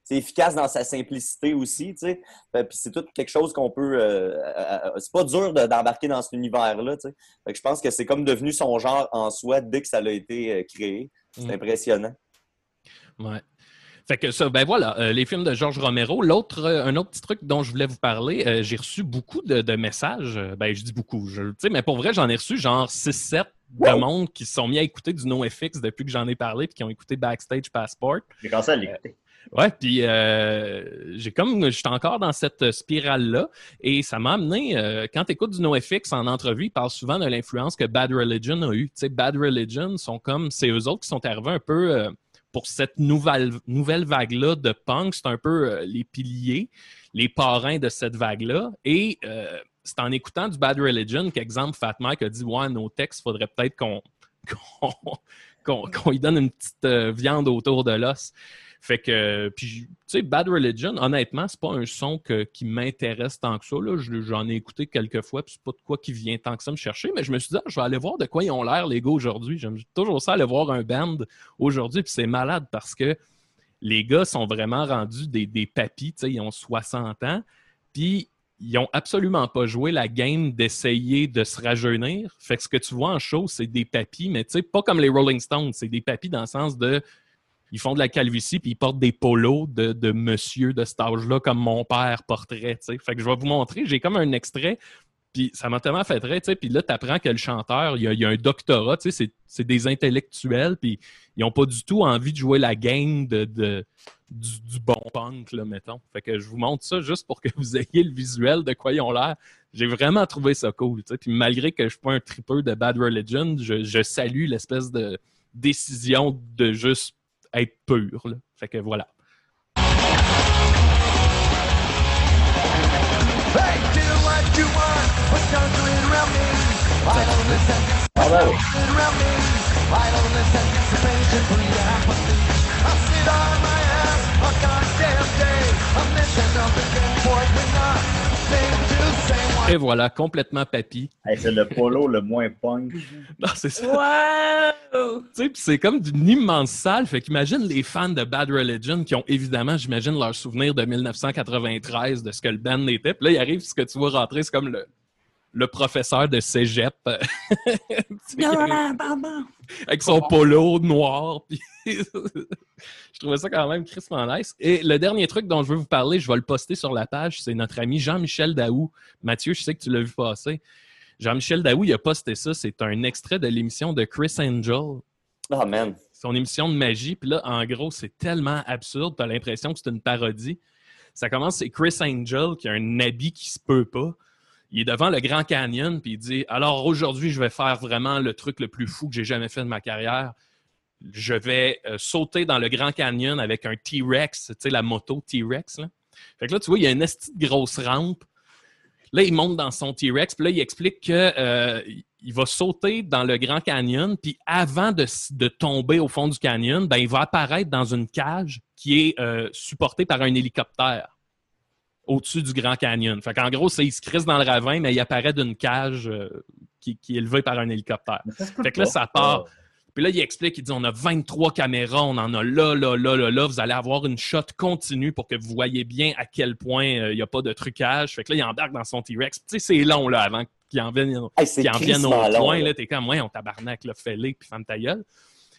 c'est efficace dans sa simplicité aussi, tu sais. Puis c'est tout quelque chose qu'on peut... euh, euh, euh, c'est pas dur de- d'embarquer dans cet univers-là, tu sais. Je pense que c'est comme devenu son genre en soi dès que ça a été euh, créé. C'est Mm. impressionnant. Ouais. Fait que ça, ben voilà, euh, les films de Georges Romero. L'autre, euh, un autre petit truc dont je voulais vous parler, euh, j'ai reçu beaucoup de, de messages. Ben, je dis beaucoup, je- tu sais, mais pour vrai, j'en ai reçu genre 6-7 de monde qui se sont mis à écouter du NoFX depuis que j'en ai parlé puis qui ont écouté Backstage Passport. J'ai commencé à l'écouter. Ouais, puis euh, j'ai comme j'étais encore dans cette spirale-là et ça m'a amené, euh, quand tu écoutes du NoFX en entrevue, ils parlent souvent de l'influence que Bad Religion a eue. Bad Religion sont comme, c'est eux autres qui sont arrivés un peu euh, pour cette nouvelle, nouvelle vague-là de punk. C'est un peu les piliers. les parrains de cette vague-là. Et c'est en écoutant du Bad Religion qu'exemple Fat Mike a dit Ouais, nos textes, faudrait peut-être qu'on qu'on qu'on- qu'on lui donne une petite viande autour de l'os. Fait que, puis, tu sais, Bad Religion, honnêtement, c'est pas un son qui m'intéresse tant que ça. là. Je- J'en ai écouté quelques fois, puis c'est pas de quoi qui vient tant que ça me chercher, mais je me suis dit, ah, je vais aller voir de quoi ils ont l'air, les gars, aujourd'hui. J'aime toujours ça, aller voir un band aujourd'hui, puis c'est malade parce que les gars sont vraiment rendus des, des papis, tu sais, ils ont 60 ans, puis ils ont absolument pas joué la game d'essayer de se rajeunir. Fait que ce que tu vois en show, c'est des papis, mais tu sais, pas comme les Rolling Stones, c'est des papis dans le sens de ils font de la calvitie puis ils portent des polos de, de monsieur de cet âge-là comme mon père porterait, tu sais. Fait que je vais vous montrer, j'ai comme un extrait puis ça m'a tellement fait rire, tu sais. Puis là, tu apprends que le chanteur, il y a, il a un doctorat, c'est- des intellectuels, puis ils n'ont pas du tout envie de jouer la game de, de- du, bon punk, là, mettons. Fait que je vous montre ça juste pour que vous ayez le visuel de quoi ils ont l'air. J'ai vraiment trouvé ça cool, tu. Puis malgré que je suis pas un tripeux de Bad Religion, je, je salue l'espèce de décision de juste être pur. Fait que voilà. Et voilà, complètement papy. Hey, c'est le polo le moins punk. Non, c'est ça. Wow! Tu sais, puis c'est comme d'une immense salle. Fait qu'imagine les fans de Bad Religion qui ont évidemment, j'imagine, leur souvenir de 1993, de ce que le band était. Puis là, il arrive, ce que tu vois rentrer, c'est comme le, le professeur de cégep. Tu sais, avec son polo noir. puis je trouvais ça quand même crispement nice. Et le dernier truc dont je veux vous parler, je vais le poster sur la page, c'est notre ami Jean-Michel Daou. Mathieu, je sais que tu l'as vu passer. Jean-Michel Daou, il a posté ça. C'est un extrait de l'émission de Chris Angel Oh man. son émission de magie. Puis là, en gros, c'est tellement absurde. Tu as l'impression que c'est une parodie. Ça commence, c'est Chris Angel qui a un habit qui se peut pas. Il est devant le Grand Canyon, puis il dit Alors aujourd'hui, je vais faire vraiment le truc le plus fou que j'ai jamais fait de ma carrière. Je vais euh, sauter dans le Grand Canyon avec un T-Rex, tu sais, la moto T-Rex. Fait que là, tu vois, il y a une grosse rampe. Là, il monte dans son T-Rex, puis là, il explique que euh, il va sauter dans le Grand Canyon, puis avant de, de tomber au fond du canyon, ben, il va apparaître dans une cage qui est euh, supportée par un hélicoptère au-dessus du Grand Canyon. Fait qu'en gros, il se crisse dans le ravin, mais il apparaît d'une cage euh, qui, qui est élevée par un hélicoptère. Fait que là, ça part. Puis là, il explique, il dit, on a 23 caméras, on en a là, là, là, là, là. Vous allez avoir une shot continue pour que vous voyez bien à quel point euh, il n'y a pas de trucage. Fait que là, il embarque dans son T-Rex. Tu sais, c'est long, là, avant qu'il en vienne, Hey, en vienne au long, point. là. Là, t'es comme, ouais, on tabarnak, là, fais-les, puis ferme ta gueule.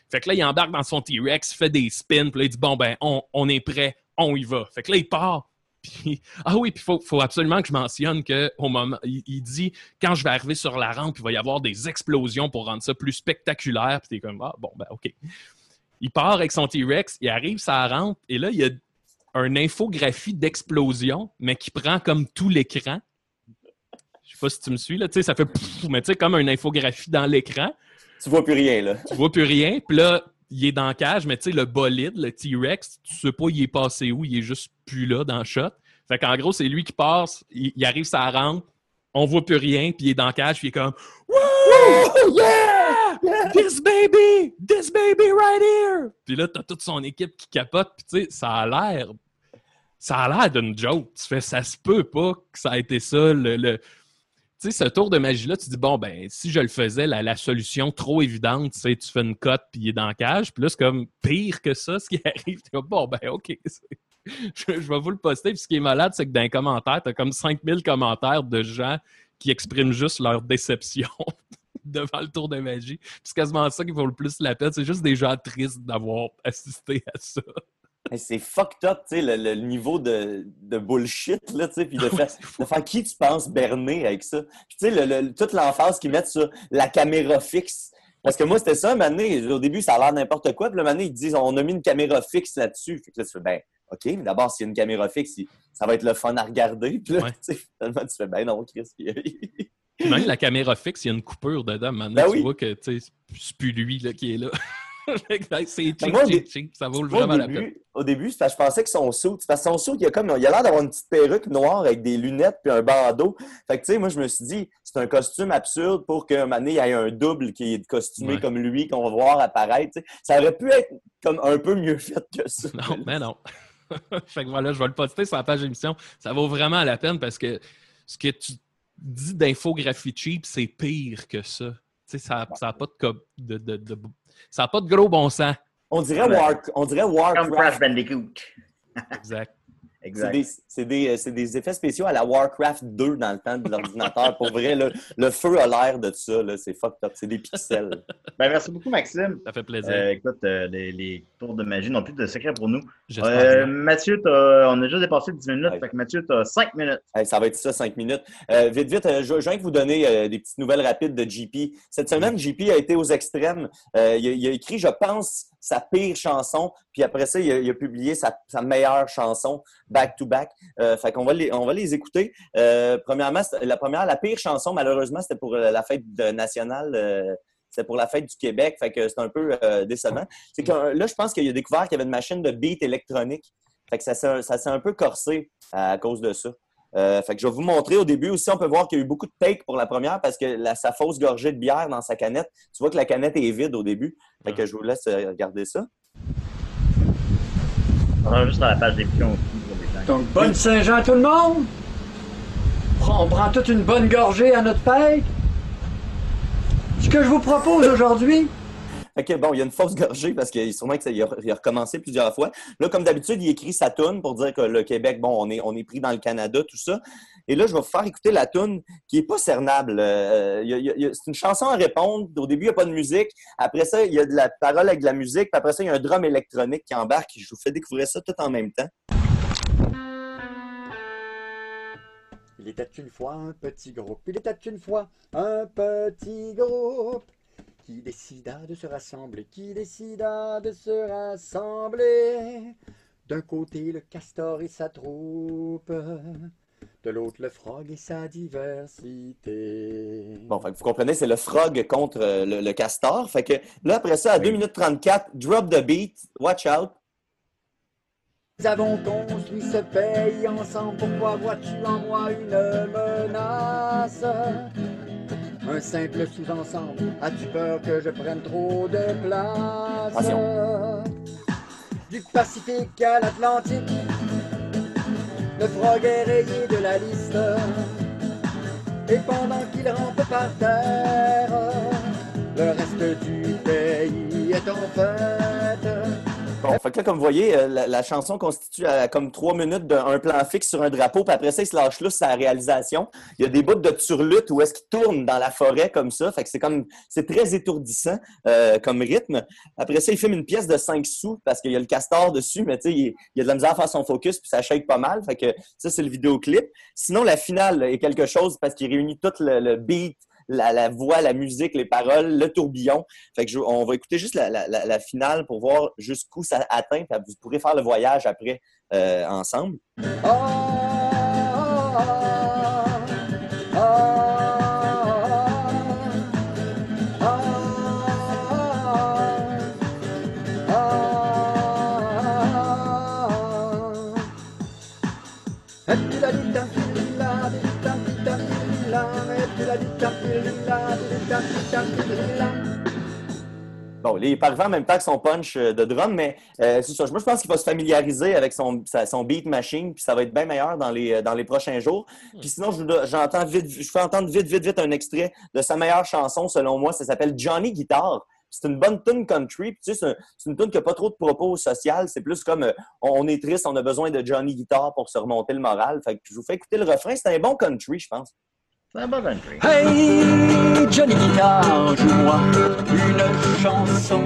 Fait que là, il embarque dans son T-Rex, fait des spins, puis là, il dit, bon, ben, on, on est prêt, on y va. Fait que là, il part. Puis, ah oui, puis il faut, faut absolument que je mentionne qu'au moment, il, il dit, quand je vais arriver sur la rampe, il va y avoir des explosions pour rendre ça plus spectaculaire. Puis t'es comme, ah bon, ben OK. Il part avec son T-Rex, il arrive sur la rampe, et là, il y a une infographie d'explosion, mais qui prend comme tout l'écran. Je sais pas si tu me suis, là, tu sais, ça fait pfff, mais tu sais, comme une infographie dans l'écran. Tu vois plus rien, là. Tu vois plus rien, puis là, il est dans la cage, mais tu sais, le bolide, le T-Rex, tu sais pas il est passé où, il est juste plus là dans le shot. Fait qu'en gros, c'est lui qui passe, il, il arrive sa rampe, on voit plus rien, puis il est dans la cage, puis il est comme Woo! Yeah! This baby! This baby right here! Puis là, t'as toute son équipe qui capote, puis tu sais, ça a l'air. Ça a l'air d'une joke. Tu fais, ça se peut pas que ça a été ça, le. le- tu sais, ce tour de magie-là, tu dis, bon, ben, si je le faisais, la, la solution trop évidente, tu sais, tu fais une cote, puis il est dans la cage. Puis là, c'est comme pire que ça, ce qui arrive. T'es comme, bon, ben, OK. Je, je vais vous le poster. Puis ce qui est malade, c'est que dans les commentaires, t'as comme 5000 commentaires de gens qui expriment juste leur déception devant le tour de magie. Puis c'est quasiment ça qui vaut le plus la peine. C'est juste des gens tristes d'avoir assisté à ça. C'est fucked up, tu sais, le, le niveau de, de bullshit, là, tu sais, puis de faire, de faire qui tu penses berner avec ça. Puis tu sais, le, le- toute l'emphase qu'ils mettent sur la caméra fixe. Parce que moi, c'était ça, maintenant, au début, ça a l'air n'importe quoi, puis là, maintenant, ils disent, on a mis une caméra fixe là-dessus. Fait que là, tu fais, ben, OK, mais d'abord, s'il y a une caméra fixe, ça va être le fun à regarder. Puis là, Ouais. tu sais, finalement, tu fais, ben non, Chris. même la caméra fixe, il y a une coupure dedans. Maintenant, Ben tu oui. vois que c'est plus lui là, qui est là. c'est Ben, cheap, dé- cheap. Ça vaut vraiment au la peine. début, au début, c'est parce que je pensais que son saut, c'est parce que son saut, il a comme, il a l'air d'avoir une petite perruque noire avec des lunettes puis un bandeau. Fait que, tu sais, moi, je me suis dit, c'est un costume absurde pour qu'un moment donné, il y ait un double qui est costumé Ouais. comme lui, qu'on va voir apparaître. Ça aurait pu être comme un peu mieux fait que ça. Non, mais non. fait que voilà, je vais le poster sur la page d'émission. Ça vaut vraiment la peine parce que ce que tu dis d'infographie cheap, c'est pire que ça. Tu sais, ça n'a pas de, de, de- de- ça a pas de gros bon sens. On dirait, War, on dirait Comme Warcraft. Crash Bandicoot. Exact. C'est Exact. des, c'est des- euh, c'est des effets spéciaux à la Warcraft 2 dans le temps de l'ordinateur. Pour vrai, le feu a l'air de ça. là. C'est fucked up. C'est des pixels. Ben, merci beaucoup, Maxime. Ça fait plaisir. Euh, écoute, euh, les, les tours de magie n'ont plus de secret pour nous. Euh, Mathieu, t'as- on a déjà dépassé 10 minutes. Ouais. Fait que Mathieu, tu as 5 minutes. Ça va être ça, cinq minutes. Euh, vite, vite, euh, je, je viens de vous donner euh, des petites nouvelles rapides de JP. Cette semaine, JP a été aux extrêmes. Euh, il, a, il a écrit, je pense, sa pire chanson, puis après ça, il a, publié sa, meilleure chanson, back-to-back. Euh, fait qu'on va les, on va les écouter. Euh, premièrement, la première, la pire chanson, malheureusement, c'était pour euh, la fête nationale. euh, c'était pour la fête du Québec, fait que c'est un peu décevant. C'est que là, je pense qu'il a découvert qu'il y avait une machine de beat électronique. Fait que ça s'est un peu corsé à cause de ça. Euh, fait que je vais vous montrer au début aussi, on peut voir qu'il y a eu beaucoup de take pour la première parce que la- sa fausse gorgée de bière dans sa canette, tu vois que la canette est vide au début. Fait que je vous laisse euh, regarder ça. On va juste sur la page d'émission aussi pour les gens. Donc, bonne Saint-Jean tout le monde! On prend toute une bonne gorgée à notre fête. Ce que je vous propose aujourd'hui, Fait bon, il y a une fausse gorgée parce que sûrement que ça, il, a, recommencé plusieurs fois. Là, comme d'habitude, il écrit sa toune pour dire que le Québec, bon, on est, on est pris dans le Canada, tout ça. Et là, je vais vous faire écouter la toune qui est pas cernable. Euh, c'est une chanson à répondre. Au début, il n'y a pas de musique. Après ça, il y a de la parole avec de la musique. Puis après ça, il y a un drum électronique qui embarque. Je vous fais découvrir ça tout en même temps. Il était une fois un petit groupe, il était une fois un petit groupe qui décida de se rassembler, qui décida de se rassembler. D'un côté le castor et sa troupe, de l'autre le frog et sa diversité. Bon, fait que vous comprenez, c'est le frog contre euh, le, le castor. Fait que là, après ça, à 2 minutes 34, drop the beat, watch out. Nous avons construit ce pays ensemble, pourquoi vois-tu en moi une menace? Un simple sous-ensemble, as-tu peur que je prenne trop de place? Attention. Du Pacifique à l'Atlantique, le frog est rayé de la liste. Et pendant qu'il rampe par terre, le reste du pays est en fête. Bon, fait que là, comme vous voyez, euh, la, chanson constitue comme trois minutes d'un plan fixe sur un drapeau, puis après ça, il se lâche là sur la réalisation. Il y a des bouts de turlute où est-ce qu'il tourne dans la forêt comme ça. Fait que c'est comme c'est très étourdissant euh, comme rythme. Après ça, il filme une pièce de 5 sous parce qu'il y a le castor dessus, mais tu sais, il, il y a de la misère à faire son focus, puis ça shake pas mal. Fait que ça, c'est le vidéoclip. Sinon, la finale est quelque chose parce qu'il réunit tout le beat, la, voix, la musique, les paroles, le tourbillon. Fait que je- on va écouter juste la, la- la- finale pour voir jusqu'où ça atteint. Vous pourrez faire le voyage après euh, ensemble. Bon, il est arrivé en même temps que son punch euh, de drum, mais euh, c'est ça. Moi, je pense qu'il va se familiariser avec son, sa- son beat machine, puis ça va être bien meilleur dans les, euh, dans les prochains jours. Puis sinon, je j'entends vite, je fais entendre vite, vite, vite un extrait de sa meilleure chanson, selon moi. Ça s'appelle Johnny Guitar. C'est une bonne tune country. Puis, tu sais, c'est un- c'est une tune qui n'a pas trop de propos social. C'est plus comme euh, on on est triste, on a besoin de Johnny Guitar pour se remonter le moral. Fait que je vous fais écouter le refrain. C'est un bon country, je pense. Hey, Johnny Guitar, joue-moi une chanson.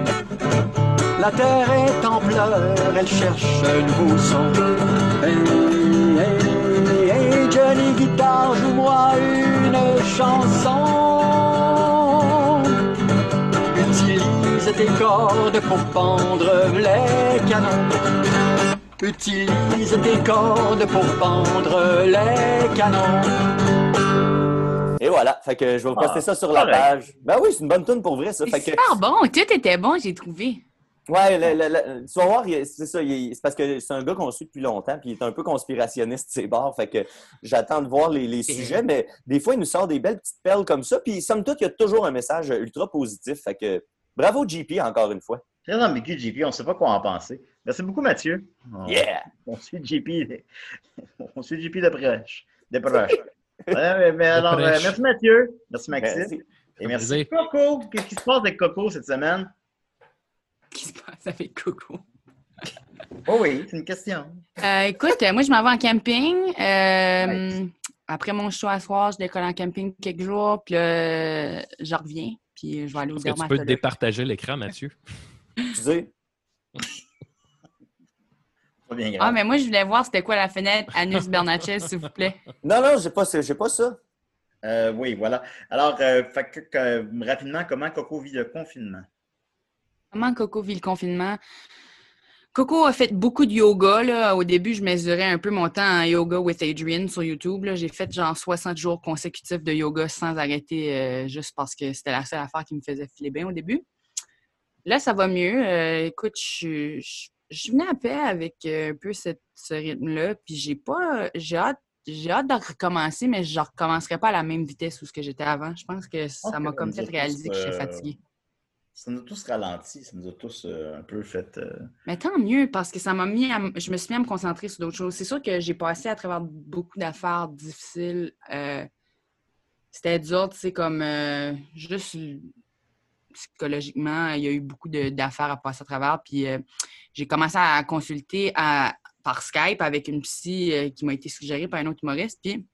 La terre est en pleurs, elle cherche un nouveau son. Hey, hey, hey, Johnny Guitar, joue-moi une chanson. Utilise tes cordes pour pendre les canons. Utilise tes cordes pour pendre les canons. Et voilà. Fait que je vais vous poster Ah, ça sur la page. Ben oui, c'est une bonne tune pour vrai, ça. C'est que, super bon. Tout était bon, j'ai trouvé. Ouais, le- le- le- tu vas voir, c'est ça. C'est parce que c'est un gars qu'on suit depuis longtemps, puis il est un peu conspirationniste, ses bords. Fait que j'attends de voir les, les sujets, mais des fois, il nous sort des belles petites perles comme ça. Puis, somme toute, il y a toujours un message ultra positif. Fait que bravo, JP, encore une fois. Très ambigu, JP, on ne sait pas quoi en penser. Merci beaucoup, Mathieu. On, Yeah! on suit JP. On suit JP de près. De proche. Ouais, mais, mais alors, euh, merci Mathieu. Merci Maxime. Merci. Et merci plaisir. Coco. Qu'est-ce qui se passe avec Coco cette semaine? Qu'est-ce qui se passe avec Coco? Oh oui, c'est une question. Euh, écoute, euh, moi, je m'en vais en camping. Euh, Après mon show à soir, je décolle en camping quelques jours, puis euh, je reviens, puis je vais aller au Est-ce que tu peux te dermatologue. départager l'écran, Mathieu? Excusez. Pas bien grave. Ah, mais moi, je voulais voir c'était quoi la fenêtre Anus Bernatchez, s'il vous plaît. Non, non, j'ai pas, j'ai pas ça. Euh, oui, voilà. Alors, euh, fait que, que, rapidement, comment Coco vit le confinement? Comment Coco vit le confinement? Coco a fait beaucoup de yoga. Là. Au début, je mesurais un peu mon temps en yoga with Adrian sur YouTube. là. J'ai fait genre 60 jours consécutifs de yoga sans arrêter, euh, juste parce que c'était la seule affaire qui me faisait filer bien au début. Là, ça va mieux. Euh, écoute, je, je, je venais à paix avec euh, un peu cette- ce rythme-là. Puis j'ai pas. J'ai hâte. J'ai hâte de recommencer, mais je ne recommencerai pas à la même vitesse où ce que j'étais avant. Je pense que ça m'a comme fait réaliser que j'étais euh, fatiguée. Ça nous a tous ralenti, ça nous a tous euh, un peu fait. euh, Mais tant mieux, parce que ça m'a mis à, je me suis mis à me concentrer sur d'autres choses. C'est sûr que j'ai passé à travers beaucoup d'affaires difficiles. euh, C'était dur, tu sais, comme juste psychologiquement, il y a eu beaucoup d'affaires à passer à travers. Puis j'ai commencé à consulter par Skype avec une psy euh, qui m'a été suggérée par un autre humoriste. Puis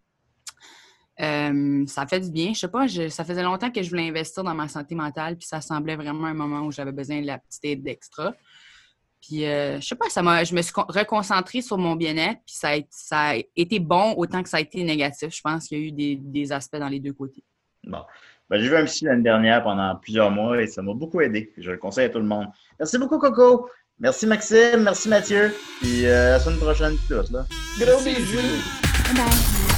euh, ça fait du bien. Je sais pas, ça faisait longtemps que je voulais investir dans ma santé mentale, puis ça semblait vraiment un moment où j'avais besoin de la petite aide d'extra. Puis, euh, je sais pas, ça je me suis con- reconcentrée sur mon bien-être, puis ça a, été bon autant que ça a été négatif. Je pense qu'il y a eu des, des aspects dans les deux côtés. Bon. Ben, j'ai vu un psy l'année dernière pendant plusieurs mois et ça m'a beaucoup aidé. Je le conseille à tout le monde. Merci beaucoup, Coco. Merci, Maxime. Merci, Mathieu. Puis euh, à la semaine prochaine, tous. Là. Gros bisous! Bye.